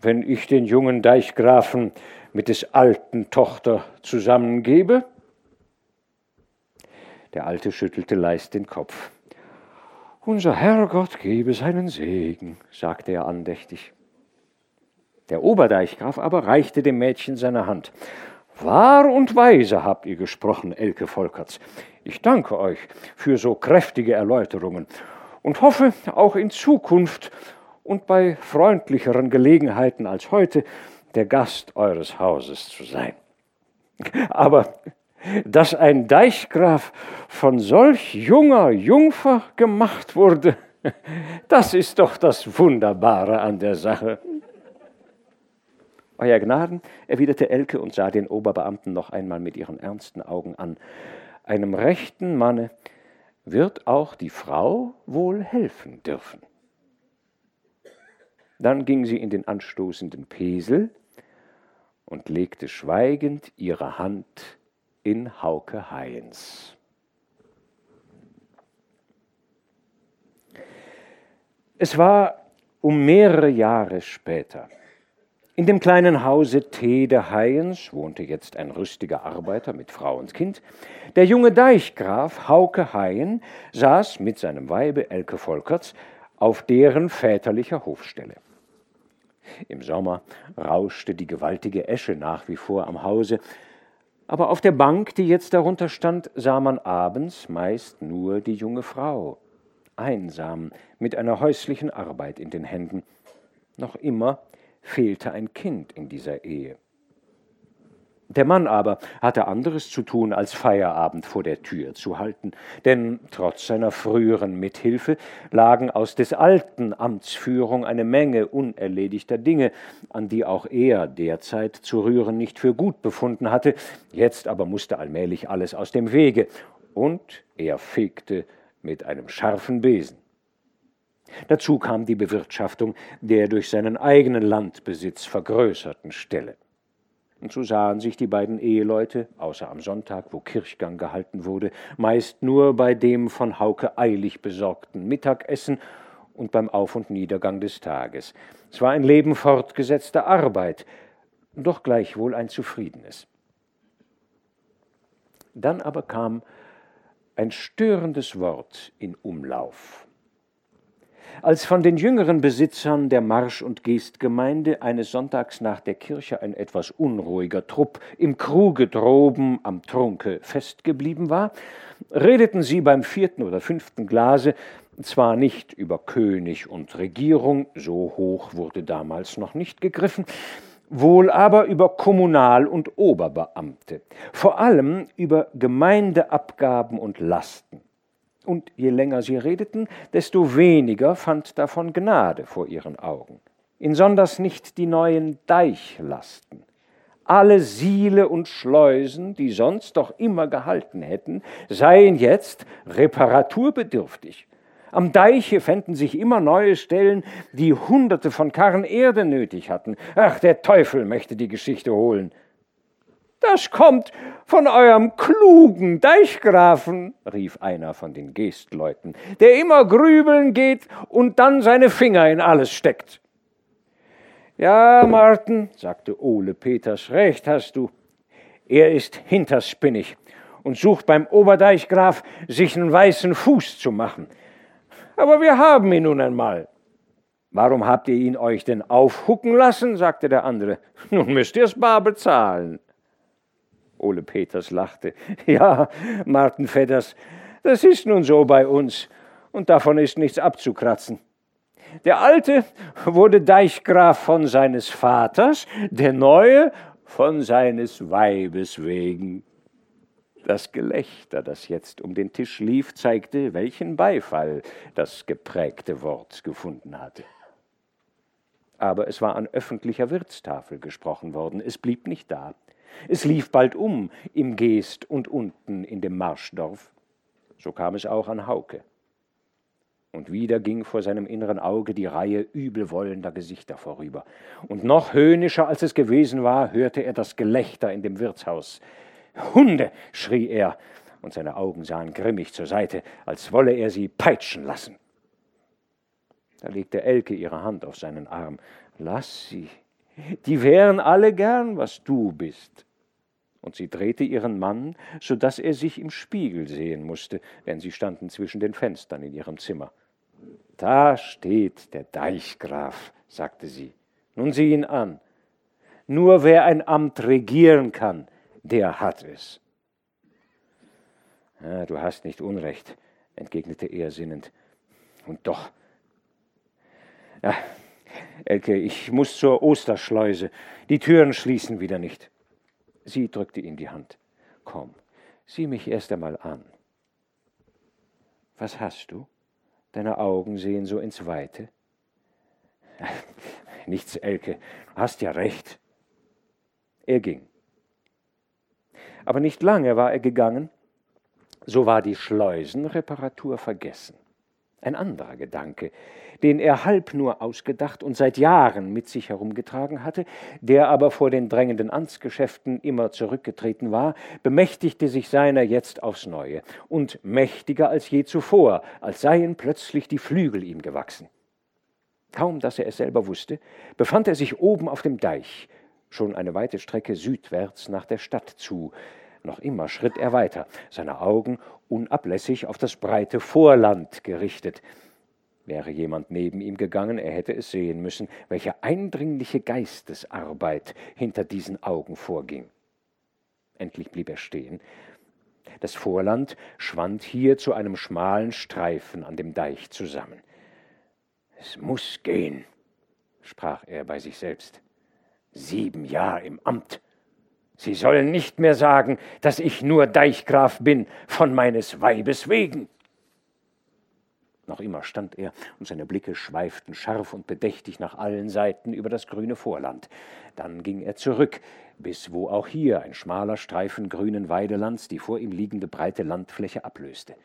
wenn ich den jungen Deichgrafen mit des alten Tochter zusammengebe? Der Alte schüttelte leist den Kopf. Unser Herrgott gebe seinen Segen, sagte er andächtig. Der Oberdeichgraf aber reichte dem Mädchen seine Hand. Wahr und weise habt ihr gesprochen, Elke Volkerts. Ich danke euch für so kräftige Erläuterungen und hoffe auch in Zukunft und bei freundlicheren Gelegenheiten als heute der Gast eures Hauses zu sein. Aber dass ein Deichgraf von solch junger Jungfer gemacht wurde, das ist doch das Wunderbare an der Sache. Euer Gnaden, erwiderte Elke und sah den Oberbeamten noch einmal mit ihren ernsten Augen an, einem rechten Manne wird auch die Frau wohl helfen dürfen. Dann ging sie in den anstoßenden Pesel und legte schweigend ihre Hand in Hauke Heinz. Es war um mehrere Jahre später. In dem kleinen Hause Tede Hayens wohnte jetzt ein rüstiger Arbeiter mit Frau und Kind. Der junge Deichgraf Hauke Hayen saß mit seinem Weibe Elke Volkerts auf deren väterlicher Hofstelle. Im Sommer rauschte die gewaltige Esche nach wie vor am Hause, aber auf der Bank, die jetzt darunter stand, sah man abends meist nur die junge Frau, einsam, mit einer häuslichen Arbeit in den Händen. Noch immer fehlte ein Kind in dieser Ehe. Der Mann aber hatte anderes zu tun, als Feierabend vor der Tür zu halten, denn trotz seiner früheren Mithilfe lagen aus des alten Amtsführung eine Menge unerledigter Dinge, an die auch er derzeit zu rühren nicht für gut befunden hatte, jetzt aber musste allmählich alles aus dem Wege, und er fegte mit einem scharfen Besen. Dazu kam die Bewirtschaftung der durch seinen eigenen Landbesitz vergrößerten Ställe. Und so sahen sich die beiden Eheleute, außer am Sonntag, wo Kirchgang gehalten wurde, meist nur bei dem von Hauke eilig besorgten Mittagessen und beim Auf- und Niedergang des Tages. Es war ein Leben fortgesetzter Arbeit, doch gleichwohl ein zufriedenes. Dann aber kam ein störendes Wort in Umlauf als von den jüngeren Besitzern der Marsch- und Geestgemeinde eines Sonntags nach der Kirche ein etwas unruhiger Trupp im Kruge droben am Trunke festgeblieben war, redeten sie beim vierten oder fünften Glase zwar nicht über König und Regierung, so hoch wurde damals noch nicht gegriffen, wohl aber über Kommunal- und Oberbeamte, vor allem über Gemeindeabgaben und Lasten und je länger sie redeten, desto weniger fand davon Gnade vor ihren Augen. Insonders nicht die neuen Deichlasten. Alle Siele und Schleusen, die sonst doch immer gehalten hätten, seien jetzt reparaturbedürftig. Am Deiche fänden sich immer neue Stellen, die Hunderte von Karren Erde nötig hatten. Ach, der Teufel möchte die Geschichte holen. Das kommt von eurem klugen Deichgrafen, rief einer von den Geestleuten, der immer grübeln geht und dann seine Finger in alles steckt. Ja, Martin, sagte Ole Peters, recht hast du. Er ist hinterspinnig und sucht beim Oberdeichgraf, sich einen weißen Fuß zu machen. Aber wir haben ihn nun einmal. Warum habt ihr ihn euch denn aufhucken lassen? sagte der andere. Nun müsst ihr's bar bezahlen. Ole Peters lachte. Ja, Martin Fedders, das ist nun so bei uns, und davon ist nichts abzukratzen. Der Alte wurde Deichgraf von seines Vaters, der Neue von seines Weibes wegen. Das Gelächter, das jetzt um den Tisch lief, zeigte, welchen Beifall das geprägte Wort gefunden hatte. Aber es war an öffentlicher Wirtstafel gesprochen worden, es blieb nicht da. Es lief bald um im Geest und unten in dem Marschdorf. So kam es auch an Hauke. Und wieder ging vor seinem inneren Auge die Reihe übelwollender Gesichter vorüber. Und noch höhnischer als es gewesen war, hörte er das Gelächter in dem Wirtshaus. Hunde! schrie er, und seine Augen sahen grimmig zur Seite, als wolle er sie peitschen lassen. Da legte Elke ihre Hand auf seinen Arm. Lass sie, die wären alle gern, was du bist und sie drehte ihren Mann, so dass er sich im Spiegel sehen musste, denn sie standen zwischen den Fenstern in ihrem Zimmer. Da steht der Deichgraf, sagte sie. Nun sieh ihn an. Nur wer ein Amt regieren kann, der hat es. Ja, du hast nicht Unrecht, entgegnete er sinnend. Und doch. Ja, Elke, ich muss zur Osterschleuse. Die Türen schließen wieder nicht. Sie drückte ihm die Hand. Komm, sieh mich erst einmal an. Was hast du? Deine Augen sehen so ins Weite. Nichts, Elke, hast ja recht. Er ging. Aber nicht lange war er gegangen, so war die Schleusenreparatur vergessen. Ein anderer Gedanke, den er halb nur ausgedacht und seit Jahren mit sich herumgetragen hatte, der aber vor den drängenden Amtsgeschäften immer zurückgetreten war, bemächtigte sich seiner jetzt aufs neue und mächtiger als je zuvor, als seien plötzlich die Flügel ihm gewachsen. Kaum dass er es selber wusste, befand er sich oben auf dem Deich, schon eine weite Strecke südwärts nach der Stadt zu, noch immer schritt er weiter, seine Augen unablässig auf das breite Vorland gerichtet. Wäre jemand neben ihm gegangen, er hätte es sehen müssen, welche eindringliche Geistesarbeit hinter diesen Augen vorging. Endlich blieb er stehen. Das Vorland schwand hier zu einem schmalen Streifen an dem Deich zusammen. Es muss gehen, sprach er bei sich selbst. Sieben Jahre im Amt, Sie sollen nicht mehr sagen, dass ich nur Deichgraf bin, von meines Weibes wegen. Noch immer stand er, und seine Blicke schweiften scharf und bedächtig nach allen Seiten über das grüne Vorland. Dann ging er zurück, bis wo auch hier ein schmaler Streifen grünen Weidelands die vor ihm liegende breite Landfläche ablöste.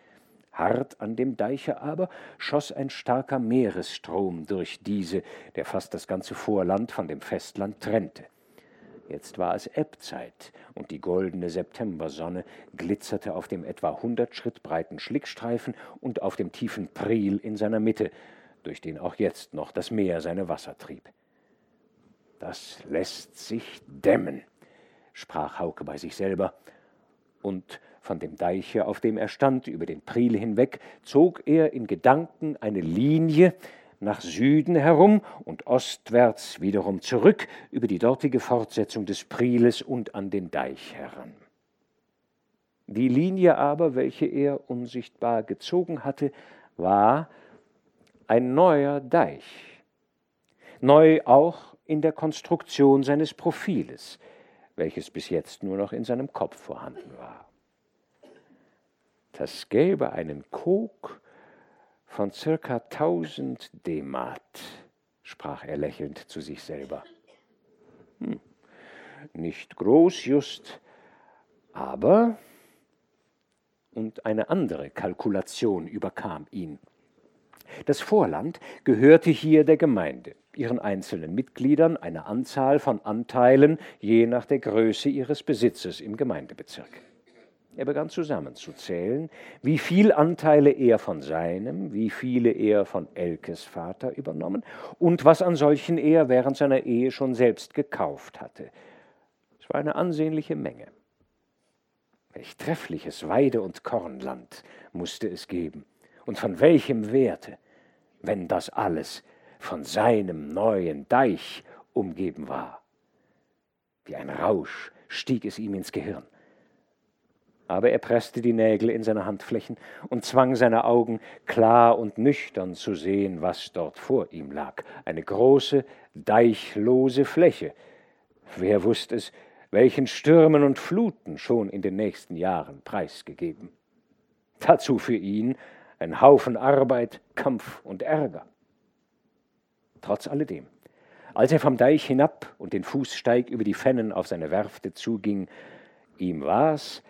Hart an dem Deiche aber schoss ein starker Meeresstrom durch diese, der fast das ganze Vorland von dem Festland trennte. Jetzt war es Ebbzeit, und die goldene Septembersonne glitzerte auf dem etwa hundert Schritt breiten Schlickstreifen und auf dem tiefen Priel in seiner Mitte, durch den auch jetzt noch das Meer seine Wasser trieb. Das lässt sich dämmen, sprach Hauke bei sich selber, und von dem Deiche, auf dem er stand, über den Priel hinweg, zog er in Gedanken eine Linie, nach Süden herum und ostwärts wiederum zurück über die dortige Fortsetzung des Prieles und an den Deich heran. Die Linie aber, welche er unsichtbar gezogen hatte, war ein neuer Deich, neu auch in der Konstruktion seines Profiles, welches bis jetzt nur noch in seinem Kopf vorhanden war. Das gäbe einen Kog von circa tausend Demat, sprach er lächelnd zu sich selber. Hm, nicht groß just, aber und eine andere Kalkulation überkam ihn. Das Vorland gehörte hier der Gemeinde, ihren einzelnen Mitgliedern eine Anzahl von Anteilen je nach der Größe ihres Besitzes im Gemeindebezirk. Er begann zusammenzuzählen, wie viel Anteile er von seinem, wie viele er von Elkes Vater übernommen und was an solchen er während seiner Ehe schon selbst gekauft hatte. Es war eine ansehnliche Menge. Welch treffliches Weide- und Kornland musste es geben, und von welchem Werte, wenn das alles von seinem neuen Deich umgeben war. Wie ein Rausch stieg es ihm ins Gehirn aber er presste die Nägel in seine Handflächen und zwang seine Augen, klar und nüchtern zu sehen, was dort vor ihm lag. Eine große, deichlose Fläche. Wer wusste es, welchen Stürmen und Fluten schon in den nächsten Jahren preisgegeben. Dazu für ihn ein Haufen Arbeit, Kampf und Ärger. Trotz alledem, als er vom Deich hinab und den Fußsteig über die Fennen auf seine Werfte zuging, ihm war's,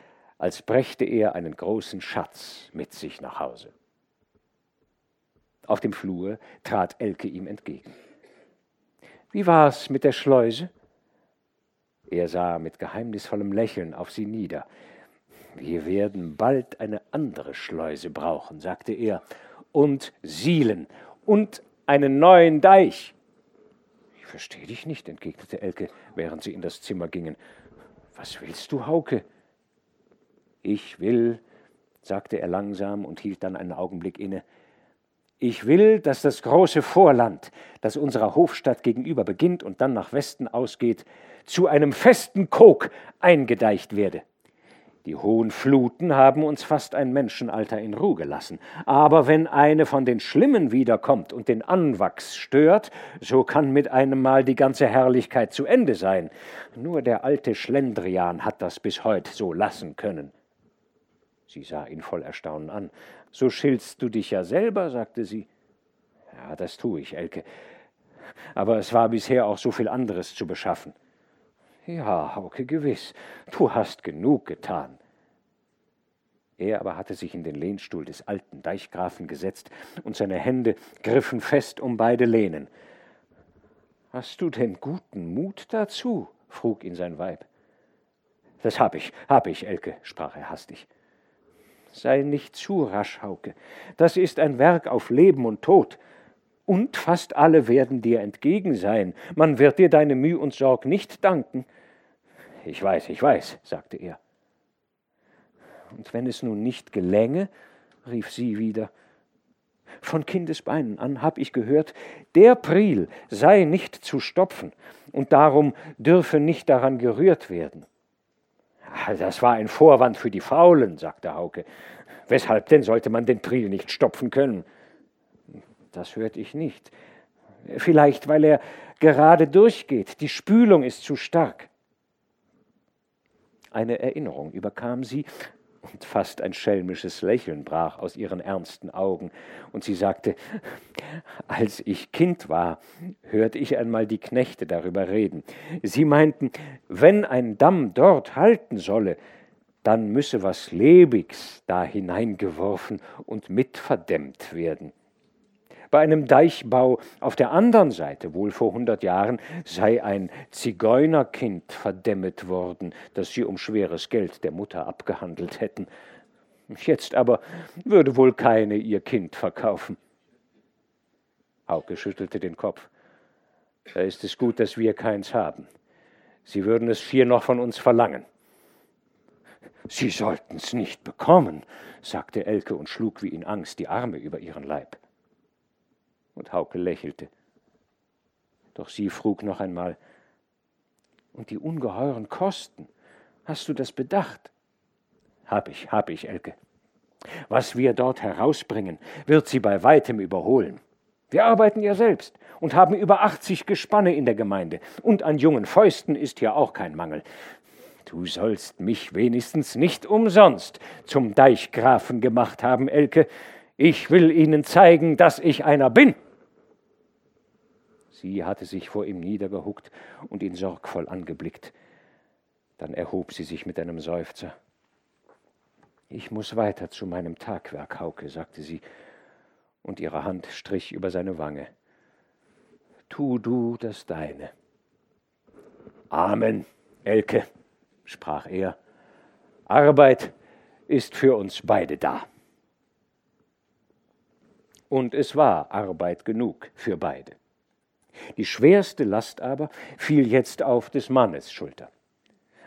als brächte er einen großen Schatz mit sich nach Hause. Auf dem Flur trat Elke ihm entgegen. Wie war's mit der Schleuse? Er sah mit geheimnisvollem Lächeln auf sie nieder. Wir werden bald eine andere Schleuse brauchen, sagte er, und Sielen und einen neuen Deich. Ich verstehe dich nicht, entgegnete Elke, während sie in das Zimmer gingen. Was willst du, Hauke? Ich will, sagte er langsam und hielt dann einen Augenblick inne, Ich will, dass das große Vorland, das unserer Hofstadt gegenüber beginnt und dann nach Westen ausgeht, zu einem festen Kog eingedeicht werde. Die hohen Fluten haben uns fast ein Menschenalter in Ruhe gelassen. Aber wenn eine von den Schlimmen wiederkommt und den Anwachs stört, so kann mit einem Mal die ganze Herrlichkeit zu Ende sein. Nur der alte Schlendrian hat das bis heut so lassen können. Sie sah ihn voll Erstaunen an. So schiltst du dich ja selber, sagte sie. Ja, das tue ich, Elke. Aber es war bisher auch so viel anderes zu beschaffen. Ja, Hauke, gewiss, du hast genug getan. Er aber hatte sich in den Lehnstuhl des alten Deichgrafen gesetzt, und seine Hände griffen fest um beide Lehnen. Hast du denn guten Mut dazu? frug ihn sein Weib. Das hab ich, hab ich, Elke, sprach er hastig. Sei nicht zu rasch, Hauke. Das ist ein Werk auf Leben und Tod und fast alle werden dir entgegen sein. Man wird dir deine Mühe und Sorg nicht danken. Ich weiß, ich weiß, sagte er. Und wenn es nun nicht gelänge, rief sie wieder, von Kindesbeinen an hab ich gehört, der Priel sei nicht zu stopfen, und darum dürfe nicht daran gerührt werden. Das war ein Vorwand für die Faulen, sagte Hauke. Weshalb denn sollte man den Priel nicht stopfen können? Das hörte ich nicht. Vielleicht, weil er gerade durchgeht. Die Spülung ist zu stark. Eine Erinnerung überkam sie, und fast ein schelmisches Lächeln brach aus ihren ernsten Augen, und sie sagte Als ich Kind war, hörte ich einmal die Knechte darüber reden. Sie meinten, wenn ein Damm dort halten solle, dann müsse was Lebiges da hineingeworfen und mitverdämmt werden. Bei einem Deichbau auf der anderen Seite, wohl vor hundert Jahren, sei ein Zigeunerkind verdämmet worden, das sie um schweres Geld der Mutter abgehandelt hätten. Jetzt aber würde wohl keine ihr Kind verkaufen. Hauke schüttelte den Kopf. Da ist es gut, dass wir keins haben. Sie würden es schier noch von uns verlangen. Sie sollten's nicht bekommen, sagte Elke und schlug wie in Angst die Arme über ihren Leib und Hauke lächelte. Doch sie frug noch einmal Und die ungeheuren Kosten, hast du das bedacht? Hab ich, hab ich, Elke. Was wir dort herausbringen, wird sie bei weitem überholen. Wir arbeiten ja selbst und haben über 80 Gespanne in der Gemeinde, und an jungen Fäusten ist hier auch kein Mangel. Du sollst mich wenigstens nicht umsonst zum Deichgrafen gemacht haben, Elke. Ich will Ihnen zeigen, dass ich einer bin. Sie hatte sich vor ihm niedergehuckt und ihn sorgvoll angeblickt. Dann erhob sie sich mit einem Seufzer. Ich muss weiter zu meinem Tagwerk, Hauke, sagte sie, und ihre Hand strich über seine Wange. Tu du das Deine. Amen, Elke, sprach er. Arbeit ist für uns beide da. Und es war Arbeit genug für beide. Die schwerste Last aber fiel jetzt auf des Mannes Schulter.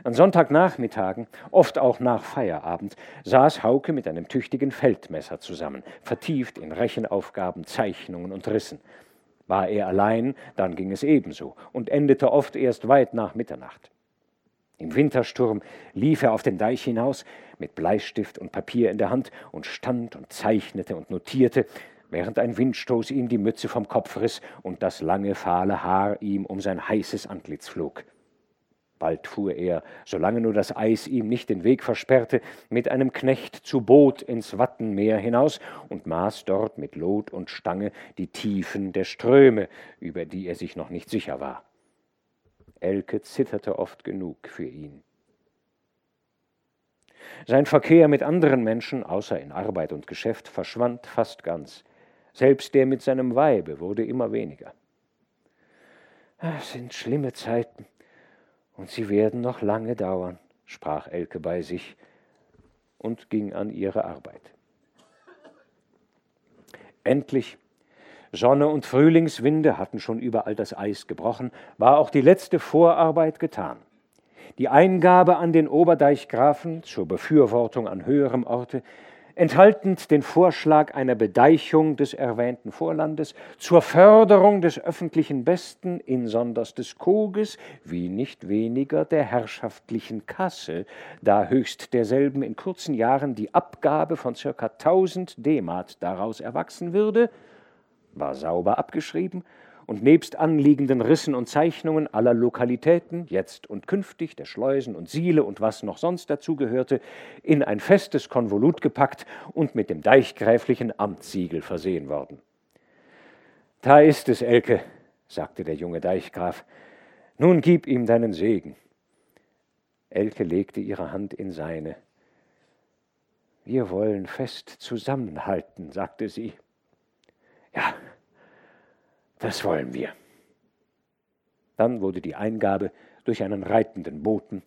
An Sonntagnachmittagen, oft auch nach Feierabend, saß Hauke mit einem tüchtigen Feldmesser zusammen, vertieft in Rechenaufgaben, Zeichnungen und Rissen. War er allein, dann ging es ebenso und endete oft erst weit nach Mitternacht. Im Wintersturm lief er auf den Deich hinaus, mit Bleistift und Papier in der Hand, und stand und zeichnete und notierte, während ein Windstoß ihm die Mütze vom Kopf riss und das lange, fahle Haar ihm um sein heißes Antlitz flog. Bald fuhr er, solange nur das Eis ihm nicht den Weg versperrte, mit einem Knecht zu Boot ins Wattenmeer hinaus und maß dort mit Lot und Stange die Tiefen der Ströme, über die er sich noch nicht sicher war. Elke zitterte oft genug für ihn. Sein Verkehr mit anderen Menschen, außer in Arbeit und Geschäft, verschwand fast ganz. Selbst der mit seinem Weibe wurde immer weniger. Es sind schlimme Zeiten, und sie werden noch lange dauern, sprach Elke bei sich und ging an ihre Arbeit. Endlich, Sonne und Frühlingswinde hatten schon überall das Eis gebrochen, war auch die letzte Vorarbeit getan. Die Eingabe an den Oberdeichgrafen zur Befürwortung an höherem Orte enthaltend den Vorschlag einer Bedeichung des erwähnten Vorlandes zur Förderung des öffentlichen Besten, insonders des Koges, wie nicht weniger der herrschaftlichen Kasse, da höchst derselben in kurzen Jahren die Abgabe von circa 1000 Demat daraus erwachsen würde, war sauber abgeschrieben und nebst anliegenden Rissen und Zeichnungen aller Lokalitäten, jetzt und künftig, der Schleusen und Siele und was noch sonst dazugehörte, in ein festes Konvolut gepackt und mit dem deichgräflichen Amtssiegel versehen worden. Da ist es, Elke, sagte der junge Deichgraf, nun gib ihm deinen Segen. Elke legte ihre Hand in seine. Wir wollen fest zusammenhalten, sagte sie. Ja, das wollen wir. Dann wurde die Eingabe durch einen reitenden Boten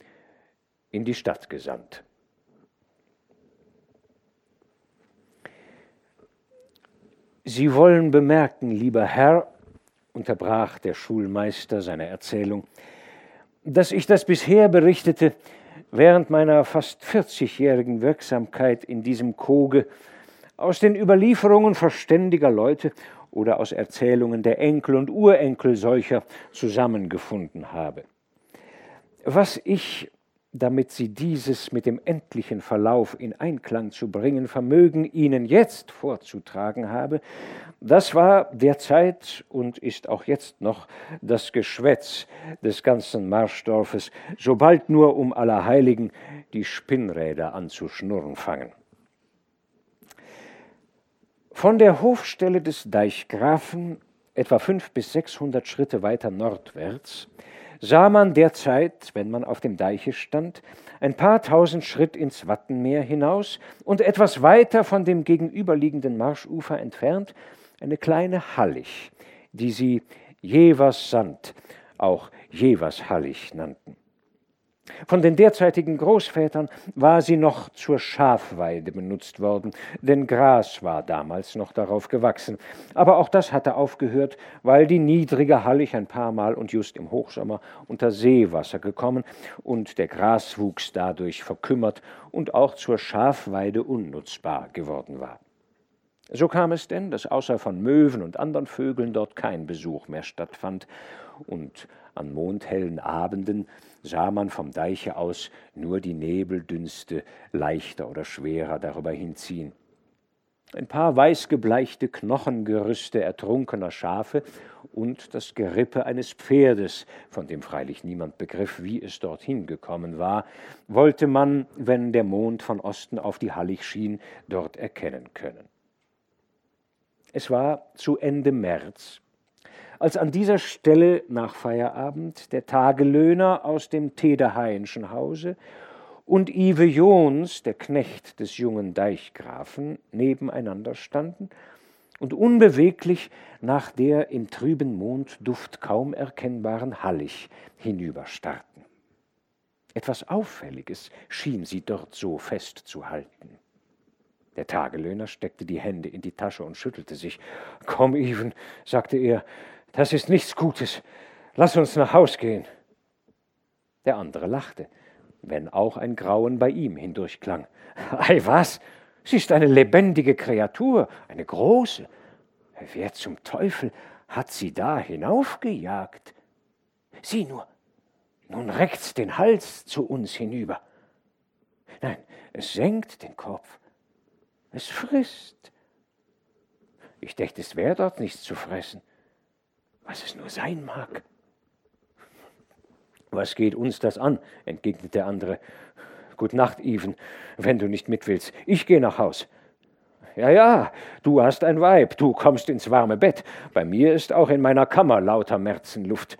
in die Stadt gesandt. Sie wollen bemerken, lieber Herr, unterbrach der Schulmeister seine Erzählung, dass ich das bisher berichtete während meiner fast 40-jährigen Wirksamkeit in diesem Koge aus den Überlieferungen verständiger Leute oder aus Erzählungen der Enkel und Urenkel solcher zusammengefunden habe. Was ich, damit Sie dieses mit dem endlichen Verlauf in Einklang zu bringen vermögen, Ihnen jetzt vorzutragen habe, das war derzeit und ist auch jetzt noch das Geschwätz des ganzen Marschdorfes, sobald nur um Allerheiligen die Spinnräder anzuschnurren fangen. Von der Hofstelle des Deichgrafen, etwa fünf bis sechshundert Schritte weiter nordwärts, sah man derzeit, wenn man auf dem Deiche stand, ein paar tausend Schritt ins Wattenmeer hinaus und etwas weiter von dem gegenüberliegenden Marschufer entfernt eine kleine Hallig, die sie Jevers Sand, auch Jevers Hallig nannten. Von den derzeitigen Großvätern war sie noch zur Schafweide benutzt worden, denn Gras war damals noch darauf gewachsen. Aber auch das hatte aufgehört, weil die niedrige Hallig ein paar Mal und just im Hochsommer unter Seewasser gekommen und der Graswuchs dadurch verkümmert und auch zur Schafweide unnutzbar geworden war. So kam es denn, dass außer von Möwen und anderen Vögeln dort kein Besuch mehr stattfand, und an mondhellen Abenden sah man vom Deiche aus nur die Nebeldünste leichter oder schwerer darüber hinziehen. Ein paar weißgebleichte Knochengerüste ertrunkener Schafe und das Gerippe eines Pferdes, von dem freilich niemand begriff, wie es dorthin gekommen war, wollte man, wenn der Mond von Osten auf die Hallig schien, dort erkennen können. Es war zu Ende März, als an dieser Stelle nach Feierabend der Tagelöhner aus dem Tederhainschen Hause und Ive Jons, der Knecht des jungen Deichgrafen, nebeneinander standen und unbeweglich nach der im trüben Mondduft kaum erkennbaren Hallig hinüberstarrten. Etwas Auffälliges schien sie dort so festzuhalten. Der Tagelöhner steckte die Hände in die Tasche und schüttelte sich. Komm, Even, sagte er, das ist nichts Gutes. Lass uns nach Haus gehen. Der andere lachte, wenn auch ein Grauen bei ihm hindurchklang. Ei was? Sie ist eine lebendige Kreatur, eine große. Wer zum Teufel hat sie da hinaufgejagt? Sieh nur, nun reckt's den Hals zu uns hinüber. Nein, es senkt den Kopf. Es frisst. Ich dächte, es wäre dort nichts zu fressen was es nur sein mag. Was geht uns das an? entgegnet der andere. Gut Nacht, Even, wenn du nicht mit willst. Ich gehe nach Haus. Ja, ja, du hast ein Weib, du kommst ins warme Bett. Bei mir ist auch in meiner Kammer lauter Märzenluft.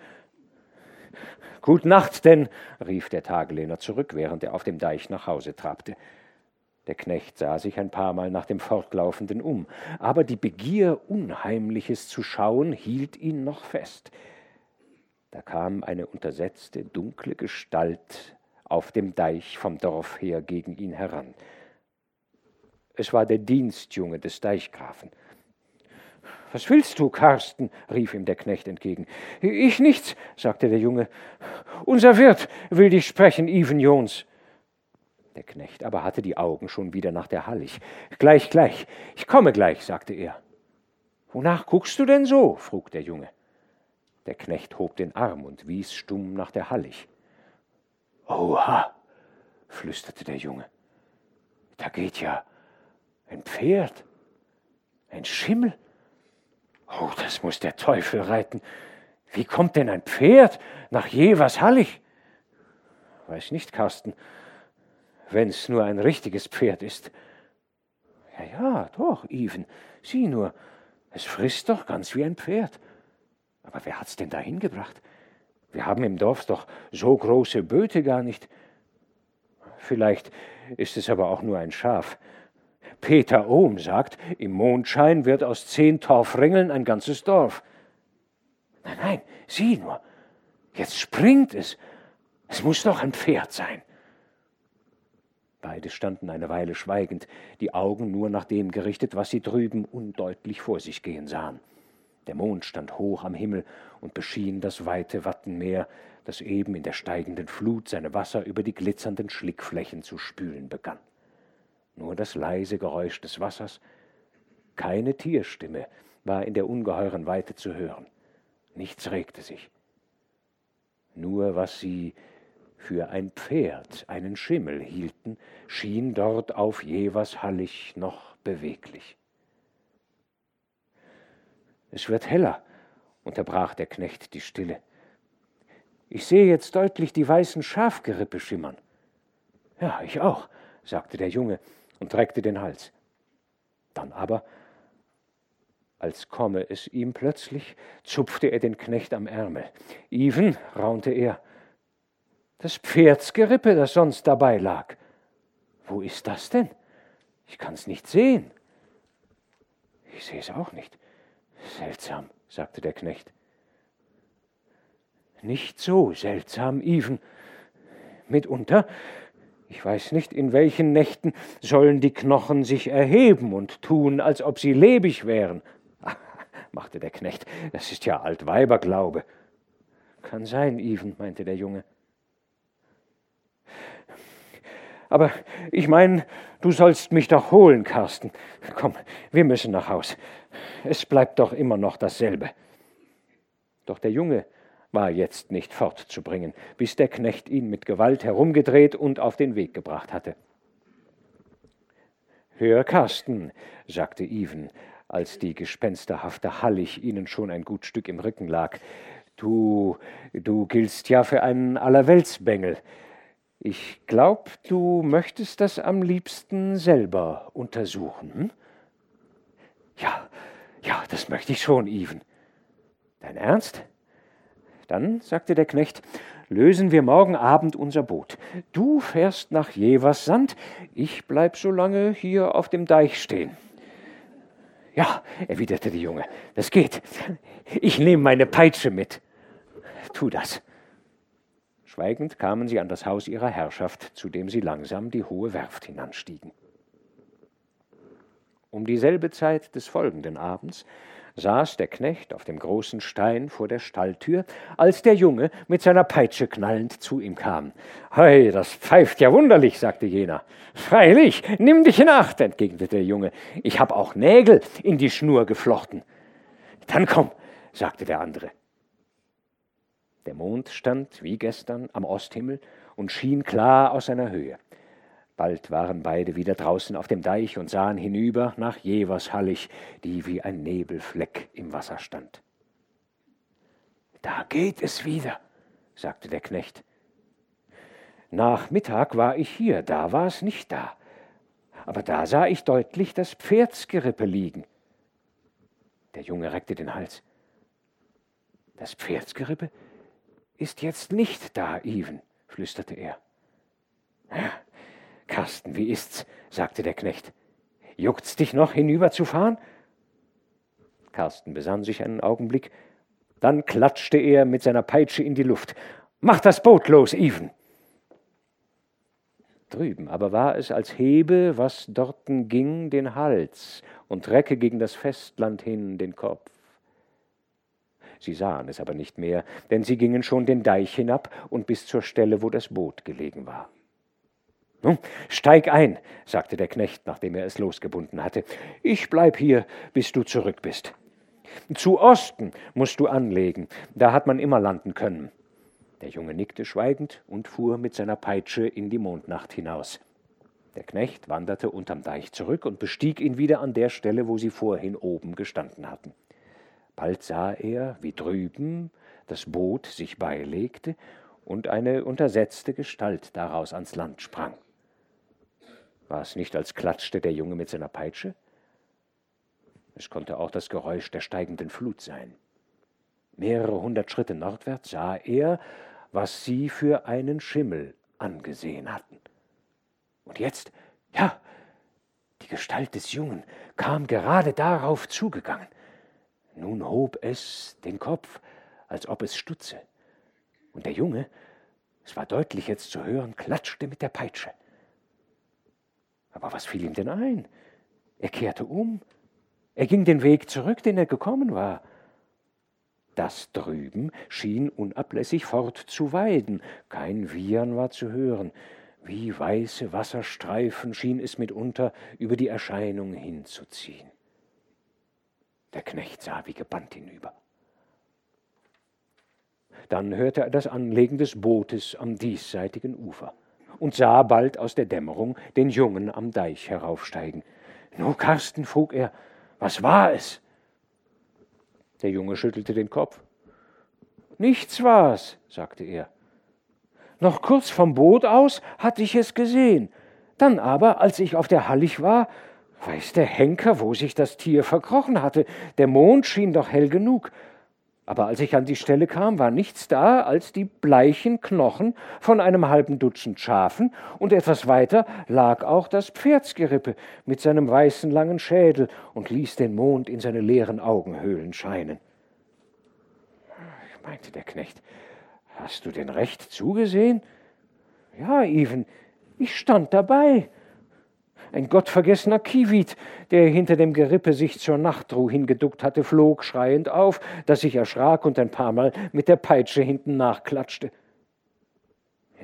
Gut Nacht denn, rief der Tagelehner zurück, während er auf dem Deich nach Hause trabte. Der Knecht sah sich ein paar Mal nach dem Fortlaufenden um, aber die Begier, Unheimliches zu schauen, hielt ihn noch fest. Da kam eine untersetzte, dunkle Gestalt auf dem Deich vom Dorf her gegen ihn heran. Es war der Dienstjunge des Deichgrafen. Was willst du, Karsten? rief ihm der Knecht entgegen. Ich nichts, sagte der Junge. Unser Wirt will dich sprechen, Even Jons. Der Knecht aber hatte die Augen schon wieder nach der Hallig. Gleich, gleich, ich komme gleich, sagte er. Wonach guckst du denn so? frug der Junge. Der Knecht hob den Arm und wies stumm nach der Hallig. Oha, flüsterte der Junge. Da geht ja ein Pferd, ein Schimmel. Oh, das muss der Teufel reiten. Wie kommt denn ein Pferd nach je was Hallig? Weiß nicht, Carsten, wenn's nur ein richtiges Pferd ist. Ja, ja, doch, Even, sieh nur, es frisst doch ganz wie ein Pferd. Aber wer hat's denn dahin gebracht? Wir haben im Dorf doch so große Böte gar nicht. Vielleicht ist es aber auch nur ein Schaf. Peter Ohm sagt, im Mondschein wird aus zehn Torfringeln ein ganzes Dorf. Nein, nein, sieh nur, jetzt springt es. Es muss doch ein Pferd sein. Beide standen eine Weile schweigend, die Augen nur nach dem gerichtet, was sie drüben undeutlich vor sich gehen sahen. Der Mond stand hoch am Himmel und beschien das weite Wattenmeer, das eben in der steigenden Flut seine Wasser über die glitzernden Schlickflächen zu spülen begann. Nur das leise Geräusch des Wassers, keine Tierstimme war in der ungeheuren Weite zu hören. Nichts regte sich. Nur was sie für ein Pferd, einen Schimmel hielten, schien dort auf Jevers Hallig noch beweglich. Es wird heller, unterbrach der Knecht die Stille. Ich sehe jetzt deutlich die weißen Schafgerippe schimmern. Ja, ich auch, sagte der Junge und reckte den Hals. Dann aber, als komme es ihm plötzlich, zupfte er den Knecht am Ärmel. Even, raunte er, das Pferdsgerippe, das sonst dabei lag. Wo ist das denn? Ich kann's nicht sehen. Ich sehe es auch nicht. Seltsam, sagte der Knecht. Nicht so seltsam, Even. Mitunter, ich weiß nicht, in welchen Nächten sollen die Knochen sich erheben und tun, als ob sie lebig wären. Ach, machte der Knecht, das ist ja Altweiberglaube. Kann sein, Even, meinte der Junge. Aber ich meine, du sollst mich doch holen, Karsten. Komm, wir müssen nach Haus. Es bleibt doch immer noch dasselbe. Doch der Junge war jetzt nicht fortzubringen, bis der Knecht ihn mit Gewalt herumgedreht und auf den Weg gebracht hatte. Hör, Karsten, sagte Even, als die gespensterhafte Hallig ihnen schon ein gut Stück im Rücken lag, du, du giltst ja für einen Allerweltsbengel. Ich glaub, du möchtest das am liebsten selber untersuchen. Hm? Ja, ja, das möchte ich schon, Even. Dein Ernst? Dann, sagte der Knecht, lösen wir morgen Abend unser Boot. Du fährst nach Jeverssand, ich bleib so lange hier auf dem Deich stehen. Ja, erwiderte die Junge, das geht. Ich nehme meine Peitsche mit. Tu das. Schweigend kamen sie an das Haus ihrer Herrschaft, zu dem sie langsam die hohe Werft hinanstiegen. Um dieselbe Zeit des folgenden Abends saß der Knecht auf dem großen Stein vor der Stalltür, als der Junge mit seiner Peitsche knallend zu ihm kam. Hei, das pfeift ja wunderlich, sagte jener. Freilich, nimm dich in Acht, entgegnete der Junge. Ich hab auch Nägel in die Schnur geflochten. Dann komm, sagte der andere. Der Mond stand, wie gestern, am Osthimmel und schien klar aus seiner Höhe. Bald waren beide wieder draußen auf dem Deich und sahen hinüber nach Jevers Hallig, die wie ein Nebelfleck im Wasser stand. Da geht es wieder, sagte der Knecht. Nach Mittag war ich hier, da war es nicht da. Aber da sah ich deutlich das Pferdsgerippe liegen. Der Junge reckte den Hals. Das Pferdsgerippe? Ist jetzt nicht da, Even, flüsterte er. Carsten, wie ist's? sagte der Knecht. Juckt's dich noch, hinüberzufahren? Carsten besann sich einen Augenblick, dann klatschte er mit seiner Peitsche in die Luft. Mach das Boot los, Even! Drüben aber war es, als hebe, was dorten ging, den Hals und recke gegen das Festland hin den Kopf. Sie sahen es aber nicht mehr, denn sie gingen schon den Deich hinab und bis zur Stelle, wo das Boot gelegen war. Nun, steig ein, sagte der Knecht, nachdem er es losgebunden hatte. Ich bleib hier, bis du zurück bist. Zu Osten musst du anlegen, da hat man immer landen können. Der Junge nickte schweigend und fuhr mit seiner Peitsche in die Mondnacht hinaus. Der Knecht wanderte unterm Deich zurück und bestieg ihn wieder an der Stelle, wo sie vorhin oben gestanden hatten. Bald sah er, wie drüben das Boot sich beilegte und eine untersetzte Gestalt daraus ans Land sprang. War es nicht, als klatschte der Junge mit seiner Peitsche? Es konnte auch das Geräusch der steigenden Flut sein. Mehrere hundert Schritte nordwärts sah er, was sie für einen Schimmel angesehen hatten. Und jetzt, ja, die Gestalt des Jungen kam gerade darauf zugegangen. Nun hob es den Kopf, als ob es stutze. Und der Junge, es war deutlich jetzt zu hören, klatschte mit der Peitsche. Aber was fiel ihm denn ein? Er kehrte um. Er ging den Weg zurück, den er gekommen war. Das drüben schien unablässig fortzuweiden. Kein Wiehern war zu hören. Wie weiße Wasserstreifen schien es mitunter über die Erscheinung hinzuziehen. Der Knecht sah wie gebannt hinüber. Dann hörte er das Anlegen des Bootes am diesseitigen Ufer und sah bald aus der Dämmerung den Jungen am Deich heraufsteigen. Nu, Karsten, frug er, was war es? Der Junge schüttelte den Kopf. Nichts war's, sagte er. Noch kurz vom Boot aus hatte ich es gesehen. Dann aber, als ich auf der Hallig war, weiß der Henker, wo sich das Tier verkrochen hatte. Der Mond schien doch hell genug. Aber als ich an die Stelle kam, war nichts da als die bleichen Knochen von einem halben Dutzend Schafen, und etwas weiter lag auch das Pferdsgerippe mit seinem weißen langen Schädel und ließ den Mond in seine leeren Augenhöhlen scheinen. meinte der Knecht, hast du denn recht zugesehen? Ja, Even, ich stand dabei ein gottvergessener Kiewit, der hinter dem Gerippe sich zur Nachtruhe hingeduckt hatte, flog schreiend auf, dass ich erschrak und ein paar Mal mit der Peitsche hinten nachklatschte.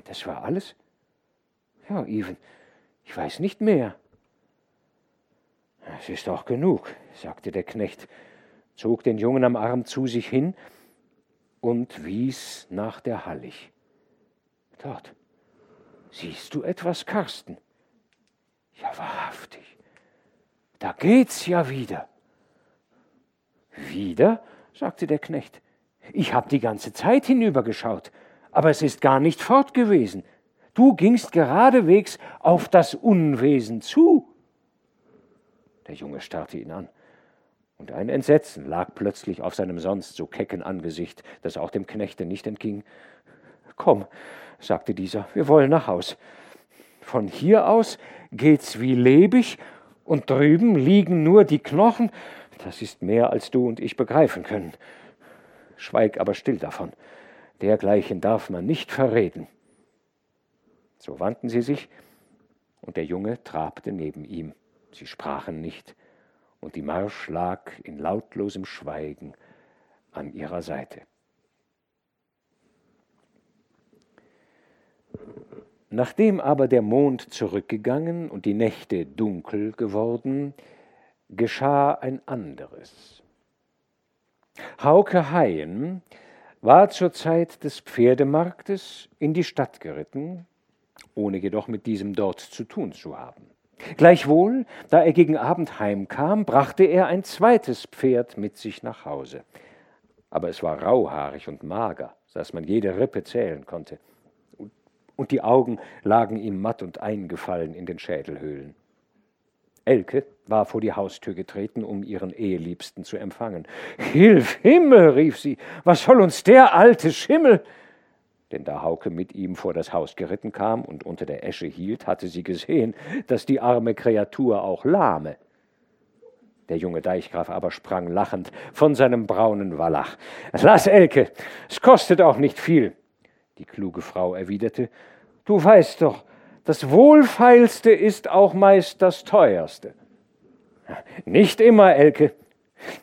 Das war alles? Ja, Even, ich weiß nicht mehr. Es ist auch genug, sagte der Knecht, zog den Jungen am Arm zu sich hin und wies nach der Hallig. Dort. Siehst du etwas, Karsten? Ja, wahrhaftig. Da geht's ja wieder. Wieder? sagte der Knecht. Ich hab die ganze Zeit hinübergeschaut, aber es ist gar nicht fort gewesen. Du gingst geradewegs auf das Unwesen zu. Der Junge starrte ihn an, und ein Entsetzen lag plötzlich auf seinem sonst so kecken Angesicht, das auch dem Knechte nicht entging. Komm, sagte dieser, wir wollen nach Haus. Von hier aus geht's wie lebig und drüben liegen nur die Knochen. Das ist mehr, als du und ich begreifen können. Schweig aber still davon. Dergleichen darf man nicht verreden. So wandten sie sich, und der Junge trabte neben ihm. Sie sprachen nicht, und die Marsch lag in lautlosem Schweigen an ihrer Seite. Nachdem aber der Mond zurückgegangen und die Nächte dunkel geworden, geschah ein anderes. Hauke Haien war zur Zeit des Pferdemarktes in die Stadt geritten, ohne jedoch mit diesem dort zu tun zu haben. Gleichwohl, da er gegen Abend heimkam, brachte er ein zweites Pferd mit sich nach Hause. Aber es war rauhaarig und mager, so dass man jede Rippe zählen konnte und die Augen lagen ihm matt und eingefallen in den Schädelhöhlen. Elke war vor die Haustür getreten, um ihren Eheliebsten zu empfangen. Hilf Himmel, rief sie, was soll uns der alte Schimmel? Denn da Hauke mit ihm vor das Haus geritten kam und unter der Esche hielt, hatte sie gesehen, dass die arme Kreatur auch lahme. Der junge Deichgraf aber sprang lachend von seinem braunen Wallach. Lass, Elke, es kostet auch nicht viel. Die kluge Frau erwiderte, Du weißt doch, das Wohlfeilste ist auch meist das teuerste. Nicht immer, Elke.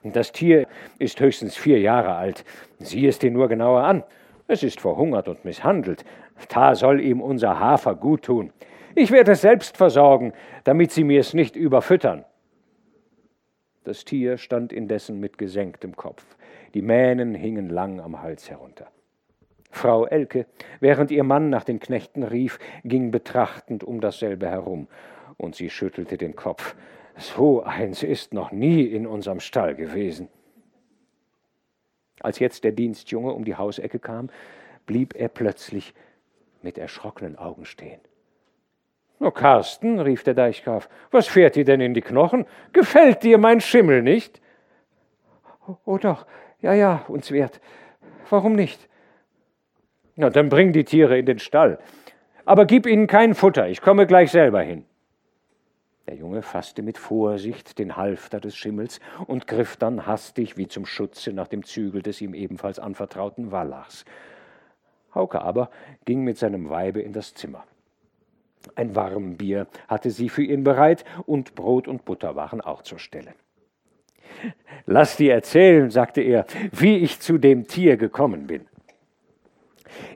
Das Tier ist höchstens vier Jahre alt. Sieh es dir nur genauer an. Es ist verhungert und misshandelt. Da soll ihm unser Hafer gut tun. Ich werde es selbst versorgen, damit Sie mir es nicht überfüttern. Das Tier stand indessen mit gesenktem Kopf. Die Mähnen hingen lang am Hals herunter. Frau Elke, während ihr Mann nach den Knechten rief, ging betrachtend um dasselbe herum, und sie schüttelte den Kopf. So eins ist noch nie in unserem Stall gewesen. Als jetzt der Dienstjunge um die Hausecke kam, blieb er plötzlich mit erschrockenen Augen stehen. O Carsten, rief der Deichgraf, was fährt dir denn in die Knochen? Gefällt dir mein Schimmel nicht? Oh doch, ja, ja, uns wert. Warum nicht? Na, dann bring die Tiere in den Stall. Aber gib ihnen kein Futter, ich komme gleich selber hin. Der Junge fasste mit Vorsicht den Halfter des Schimmels und griff dann hastig wie zum Schutze nach dem Zügel des ihm ebenfalls anvertrauten Wallachs. Hauke aber ging mit seinem Weibe in das Zimmer. Ein Warmbier hatte sie für ihn bereit, und Brot und Butter waren auch zur Stelle. Lass dir erzählen, sagte er, wie ich zu dem Tier gekommen bin.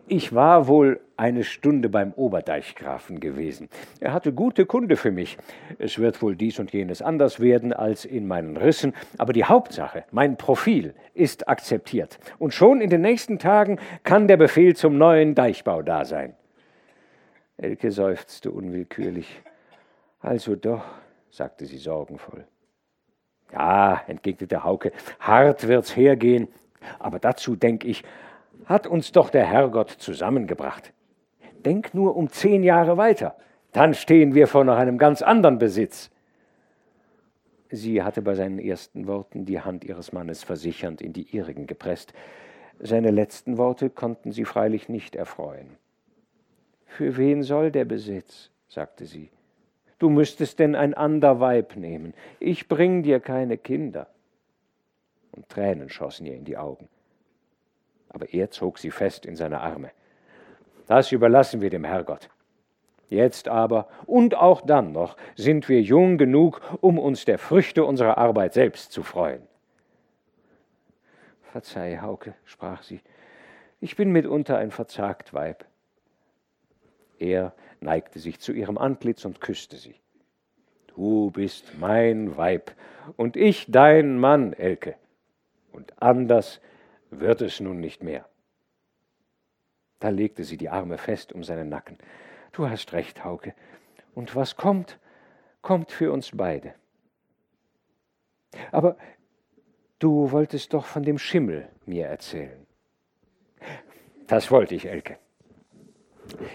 Ich war wohl eine Stunde beim Oberdeichgrafen gewesen. Er hatte gute Kunde für mich. Es wird wohl dies und jenes anders werden als in meinen Rissen, aber die Hauptsache, mein Profil, ist akzeptiert. Und schon in den nächsten Tagen kann der Befehl zum neuen Deichbau da sein. Elke seufzte unwillkürlich. Also doch, sagte sie sorgenvoll. Ja, entgegnete Hauke, hart wird's hergehen, aber dazu, denk ich, hat uns doch der Herrgott zusammengebracht. Denk nur um zehn Jahre weiter, dann stehen wir vor noch einem ganz anderen Besitz. Sie hatte bei seinen ersten Worten die Hand ihres Mannes versichernd in die ihrigen gepresst. Seine letzten Worte konnten sie freilich nicht erfreuen. Für wen soll der Besitz? sagte sie. Du müsstest denn ein ander Weib nehmen. Ich bring dir keine Kinder. Und Tränen schossen ihr in die Augen. Aber er zog sie fest in seine Arme. Das überlassen wir dem Herrgott. Jetzt aber und auch dann noch sind wir jung genug, um uns der Früchte unserer Arbeit selbst zu freuen. Verzeih, Hauke, sprach sie, ich bin mitunter ein verzagt Weib. Er neigte sich zu ihrem Antlitz und küsste sie. Du bist mein Weib und ich dein Mann, Elke. Und anders wird es nun nicht mehr. Da legte sie die Arme fest um seinen Nacken. Du hast recht, Hauke. Und was kommt, kommt für uns beide. Aber du wolltest doch von dem Schimmel mir erzählen. Das wollte ich, Elke.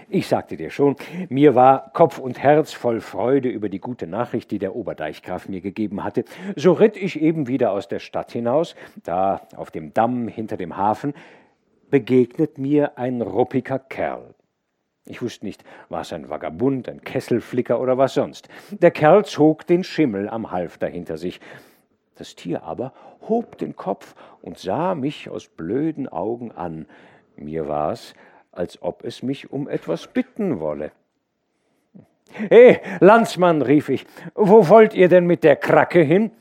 Ich sagte dir schon, mir war Kopf und Herz voll Freude über die gute Nachricht, die der Oberdeichgraf mir gegeben hatte. So ritt ich eben wieder aus der Stadt hinaus, da auf dem Damm hinter dem Hafen begegnet mir ein ruppiger Kerl. Ich wusste nicht, war es ein Vagabund, ein Kesselflicker oder was sonst. Der Kerl zog den Schimmel am Halfter hinter sich. Das Tier aber hob den Kopf und sah mich aus blöden Augen an. Mir war's, als ob es mich um etwas bitten wolle. He, Landsmann, rief ich, wo wollt ihr denn mit der Kracke hin?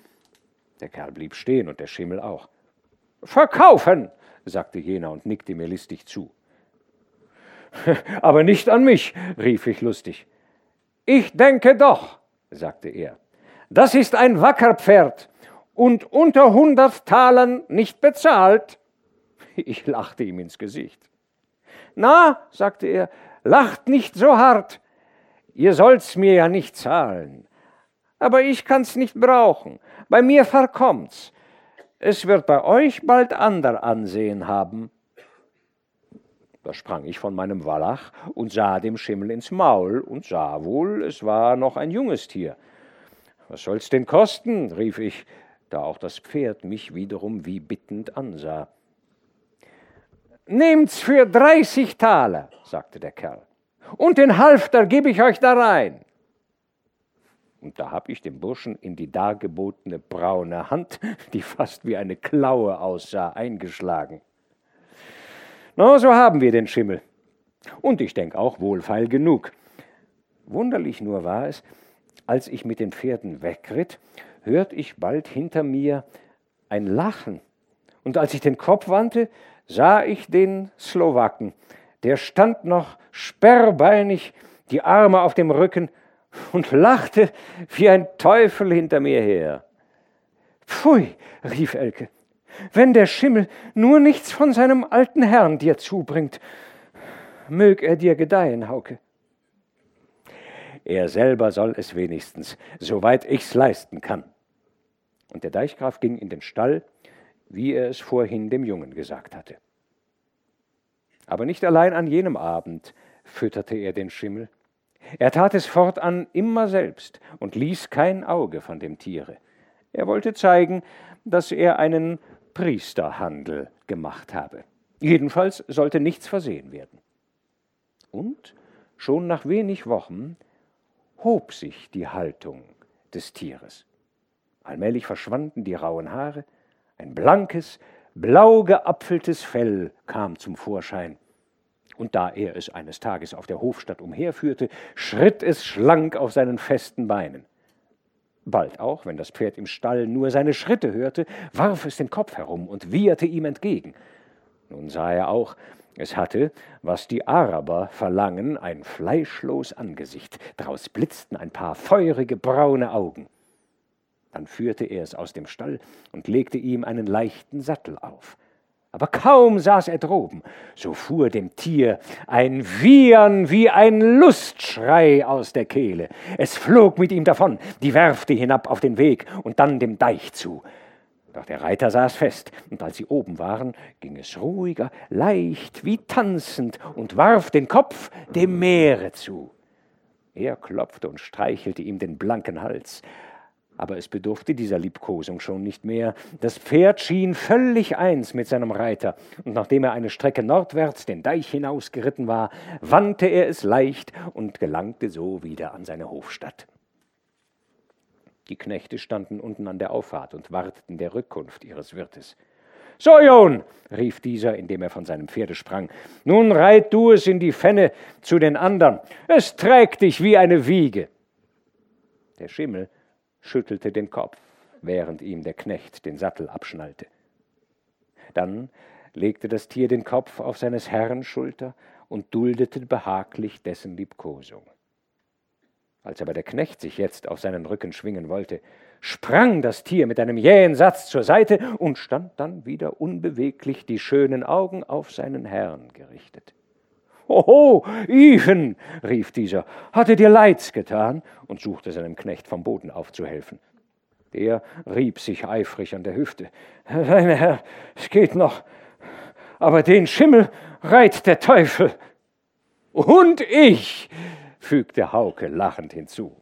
Der Kerl blieb stehen und der Schimmel auch. Verkaufen, sagte jener und nickte mir listig zu. Aber nicht an mich, rief ich lustig. Ich denke doch, sagte er. Das ist ein Wackerpferd und unter hundert Talern nicht bezahlt. Ich lachte ihm ins Gesicht. Na, sagte er, lacht nicht so hart. Ihr sollt's mir ja nicht zahlen. Aber ich kann's nicht brauchen. Bei mir verkommt's. Es wird bei euch bald ander Ansehen haben. Da sprang ich von meinem Wallach und sah dem Schimmel ins Maul und sah wohl, es war noch ein junges Tier. Was soll's denn kosten? rief ich, da auch das Pferd mich wiederum wie bittend ansah. Nehmt's für dreißig Taler, sagte der Kerl, und den Halfter gebe ich euch da rein. Und da habe ich dem Burschen in die dargebotene braune Hand, die fast wie eine Klaue aussah, eingeschlagen. Na, so haben wir den Schimmel. Und ich denke auch wohlfeil genug. Wunderlich nur war es, als ich mit den Pferden wegritt, hört ich bald hinter mir ein Lachen. Und als ich den Kopf wandte, sah ich den Slowaken. Der stand noch sperrbeinig die Arme auf dem Rücken und lachte wie ein Teufel hinter mir her. Pfui, rief Elke, wenn der Schimmel nur nichts von seinem alten Herrn dir zubringt, mög er dir gedeihen, Hauke. Er selber soll es wenigstens, soweit ich's leisten kann. Und der Deichgraf ging in den Stall, wie er es vorhin dem Jungen gesagt hatte. Aber nicht allein an jenem Abend fütterte er den Schimmel. Er tat es fortan immer selbst und ließ kein Auge von dem Tiere. Er wollte zeigen, dass er einen Priesterhandel gemacht habe. Jedenfalls sollte nichts versehen werden. Und schon nach wenig Wochen hob sich die Haltung des Tieres. Allmählich verschwanden die rauen Haare, ein blankes, blau geapfeltes Fell kam zum Vorschein. Und da er es eines Tages auf der Hofstatt umherführte, schritt es schlank auf seinen festen Beinen. Bald auch, wenn das Pferd im Stall nur seine Schritte hörte, warf es den Kopf herum und wieherte ihm entgegen. Nun sah er auch, es hatte, was die Araber verlangen, ein fleischlos Angesicht, draus blitzten ein paar feurige braune Augen. Dann führte er es aus dem Stall und legte ihm einen leichten Sattel auf. Aber kaum saß er droben, so fuhr dem Tier ein Wiehern wie ein Lustschrei aus der Kehle. Es flog mit ihm davon, die Werfte hinab auf den Weg und dann dem Deich zu. Doch der Reiter saß fest, und als sie oben waren, ging es ruhiger, leicht wie tanzend und warf den Kopf dem Meere zu. Er klopfte und streichelte ihm den blanken Hals, aber es bedurfte dieser Liebkosung schon nicht mehr. Das Pferd schien völlig eins mit seinem Reiter, und nachdem er eine Strecke nordwärts den Deich hinausgeritten war, wandte er es leicht und gelangte so wieder an seine Hofstatt. Die Knechte standen unten an der Auffahrt und warteten der Rückkunft ihres Wirtes. So, John, rief dieser, indem er von seinem Pferde sprang, nun reit du es in die Fenne zu den andern. Es trägt dich wie eine Wiege. Der Schimmel schüttelte den Kopf, während ihm der Knecht den Sattel abschnallte. Dann legte das Tier den Kopf auf seines Herrn Schulter und duldete behaglich dessen Liebkosung. Als aber der Knecht sich jetzt auf seinen Rücken schwingen wollte, sprang das Tier mit einem jähen Satz zur Seite und stand dann wieder unbeweglich die schönen Augen auf seinen Herrn gerichtet. Hoho, Even, rief dieser, hatte dir Leids getan und suchte seinem Knecht vom Boden aufzuhelfen. Der rieb sich eifrig an der Hüfte. Mein Herr, es geht noch, aber den Schimmel reit der Teufel. Und ich, fügte Hauke lachend hinzu.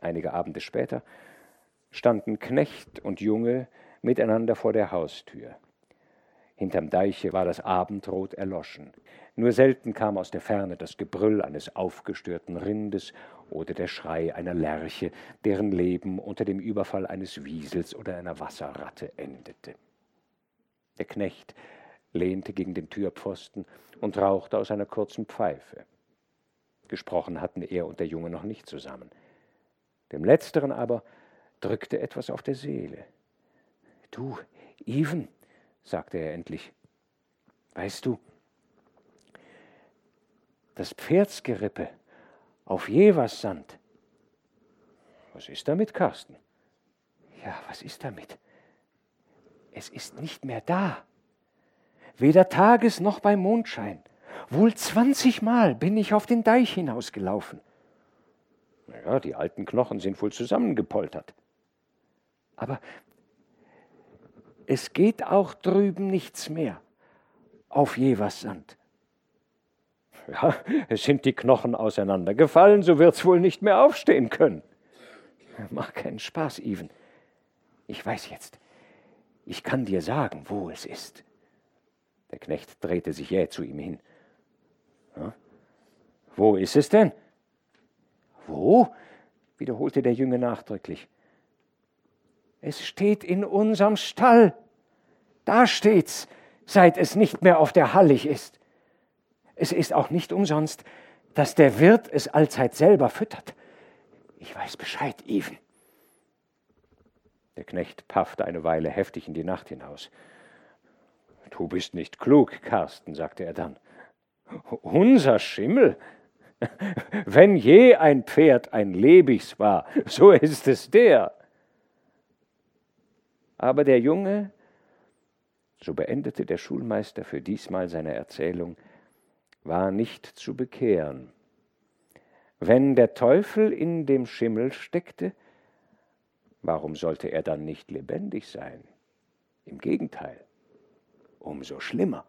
Einige Abende später standen Knecht und Junge miteinander vor der Haustür. Hinterm Deiche war das Abendrot erloschen. Nur selten kam aus der Ferne das Gebrüll eines aufgestörten Rindes oder der Schrei einer Lerche, deren Leben unter dem Überfall eines Wiesels oder einer Wasserratte endete. Der Knecht lehnte gegen den Türpfosten und rauchte aus einer kurzen Pfeife. Gesprochen hatten er und der Junge noch nicht zusammen. Dem Letzteren aber drückte etwas auf der Seele. Du, Even, sagte er endlich. Weißt du, das Pferdsgerippe auf Jevers Sand. Was ist damit, Carsten? Ja, was ist damit? Es ist nicht mehr da. Weder Tages noch bei Mondschein. Wohl zwanzigmal bin ich auf den Deich hinausgelaufen. Ja, die alten Knochen sind wohl zusammengepoltert. Aber es geht auch drüben nichts mehr auf Jevers Sand. Ja, es sind die Knochen auseinandergefallen, so wird's wohl nicht mehr aufstehen können. Mach keinen Spaß, Even. Ich weiß jetzt. Ich kann dir sagen, wo es ist. Der Knecht drehte sich jäh zu ihm hin. Ja? Wo ist es denn? Wo? wiederholte der Jünger nachdrücklich. Es steht in unserem Stall. Da steht's, seit es nicht mehr auf der Hallig ist. Es ist auch nicht umsonst, dass der Wirt es allzeit selber füttert. Ich weiß Bescheid, Even. Der Knecht paffte eine Weile heftig in die Nacht hinaus. Du bist nicht klug, Karsten, sagte er dann. Unser Schimmel? Wenn je ein Pferd ein Lebigs war, so ist es der. Aber der Junge, so beendete der Schulmeister für diesmal seine Erzählung, war nicht zu bekehren. Wenn der Teufel in dem Schimmel steckte, warum sollte er dann nicht lebendig sein? Im Gegenteil, umso schlimmer.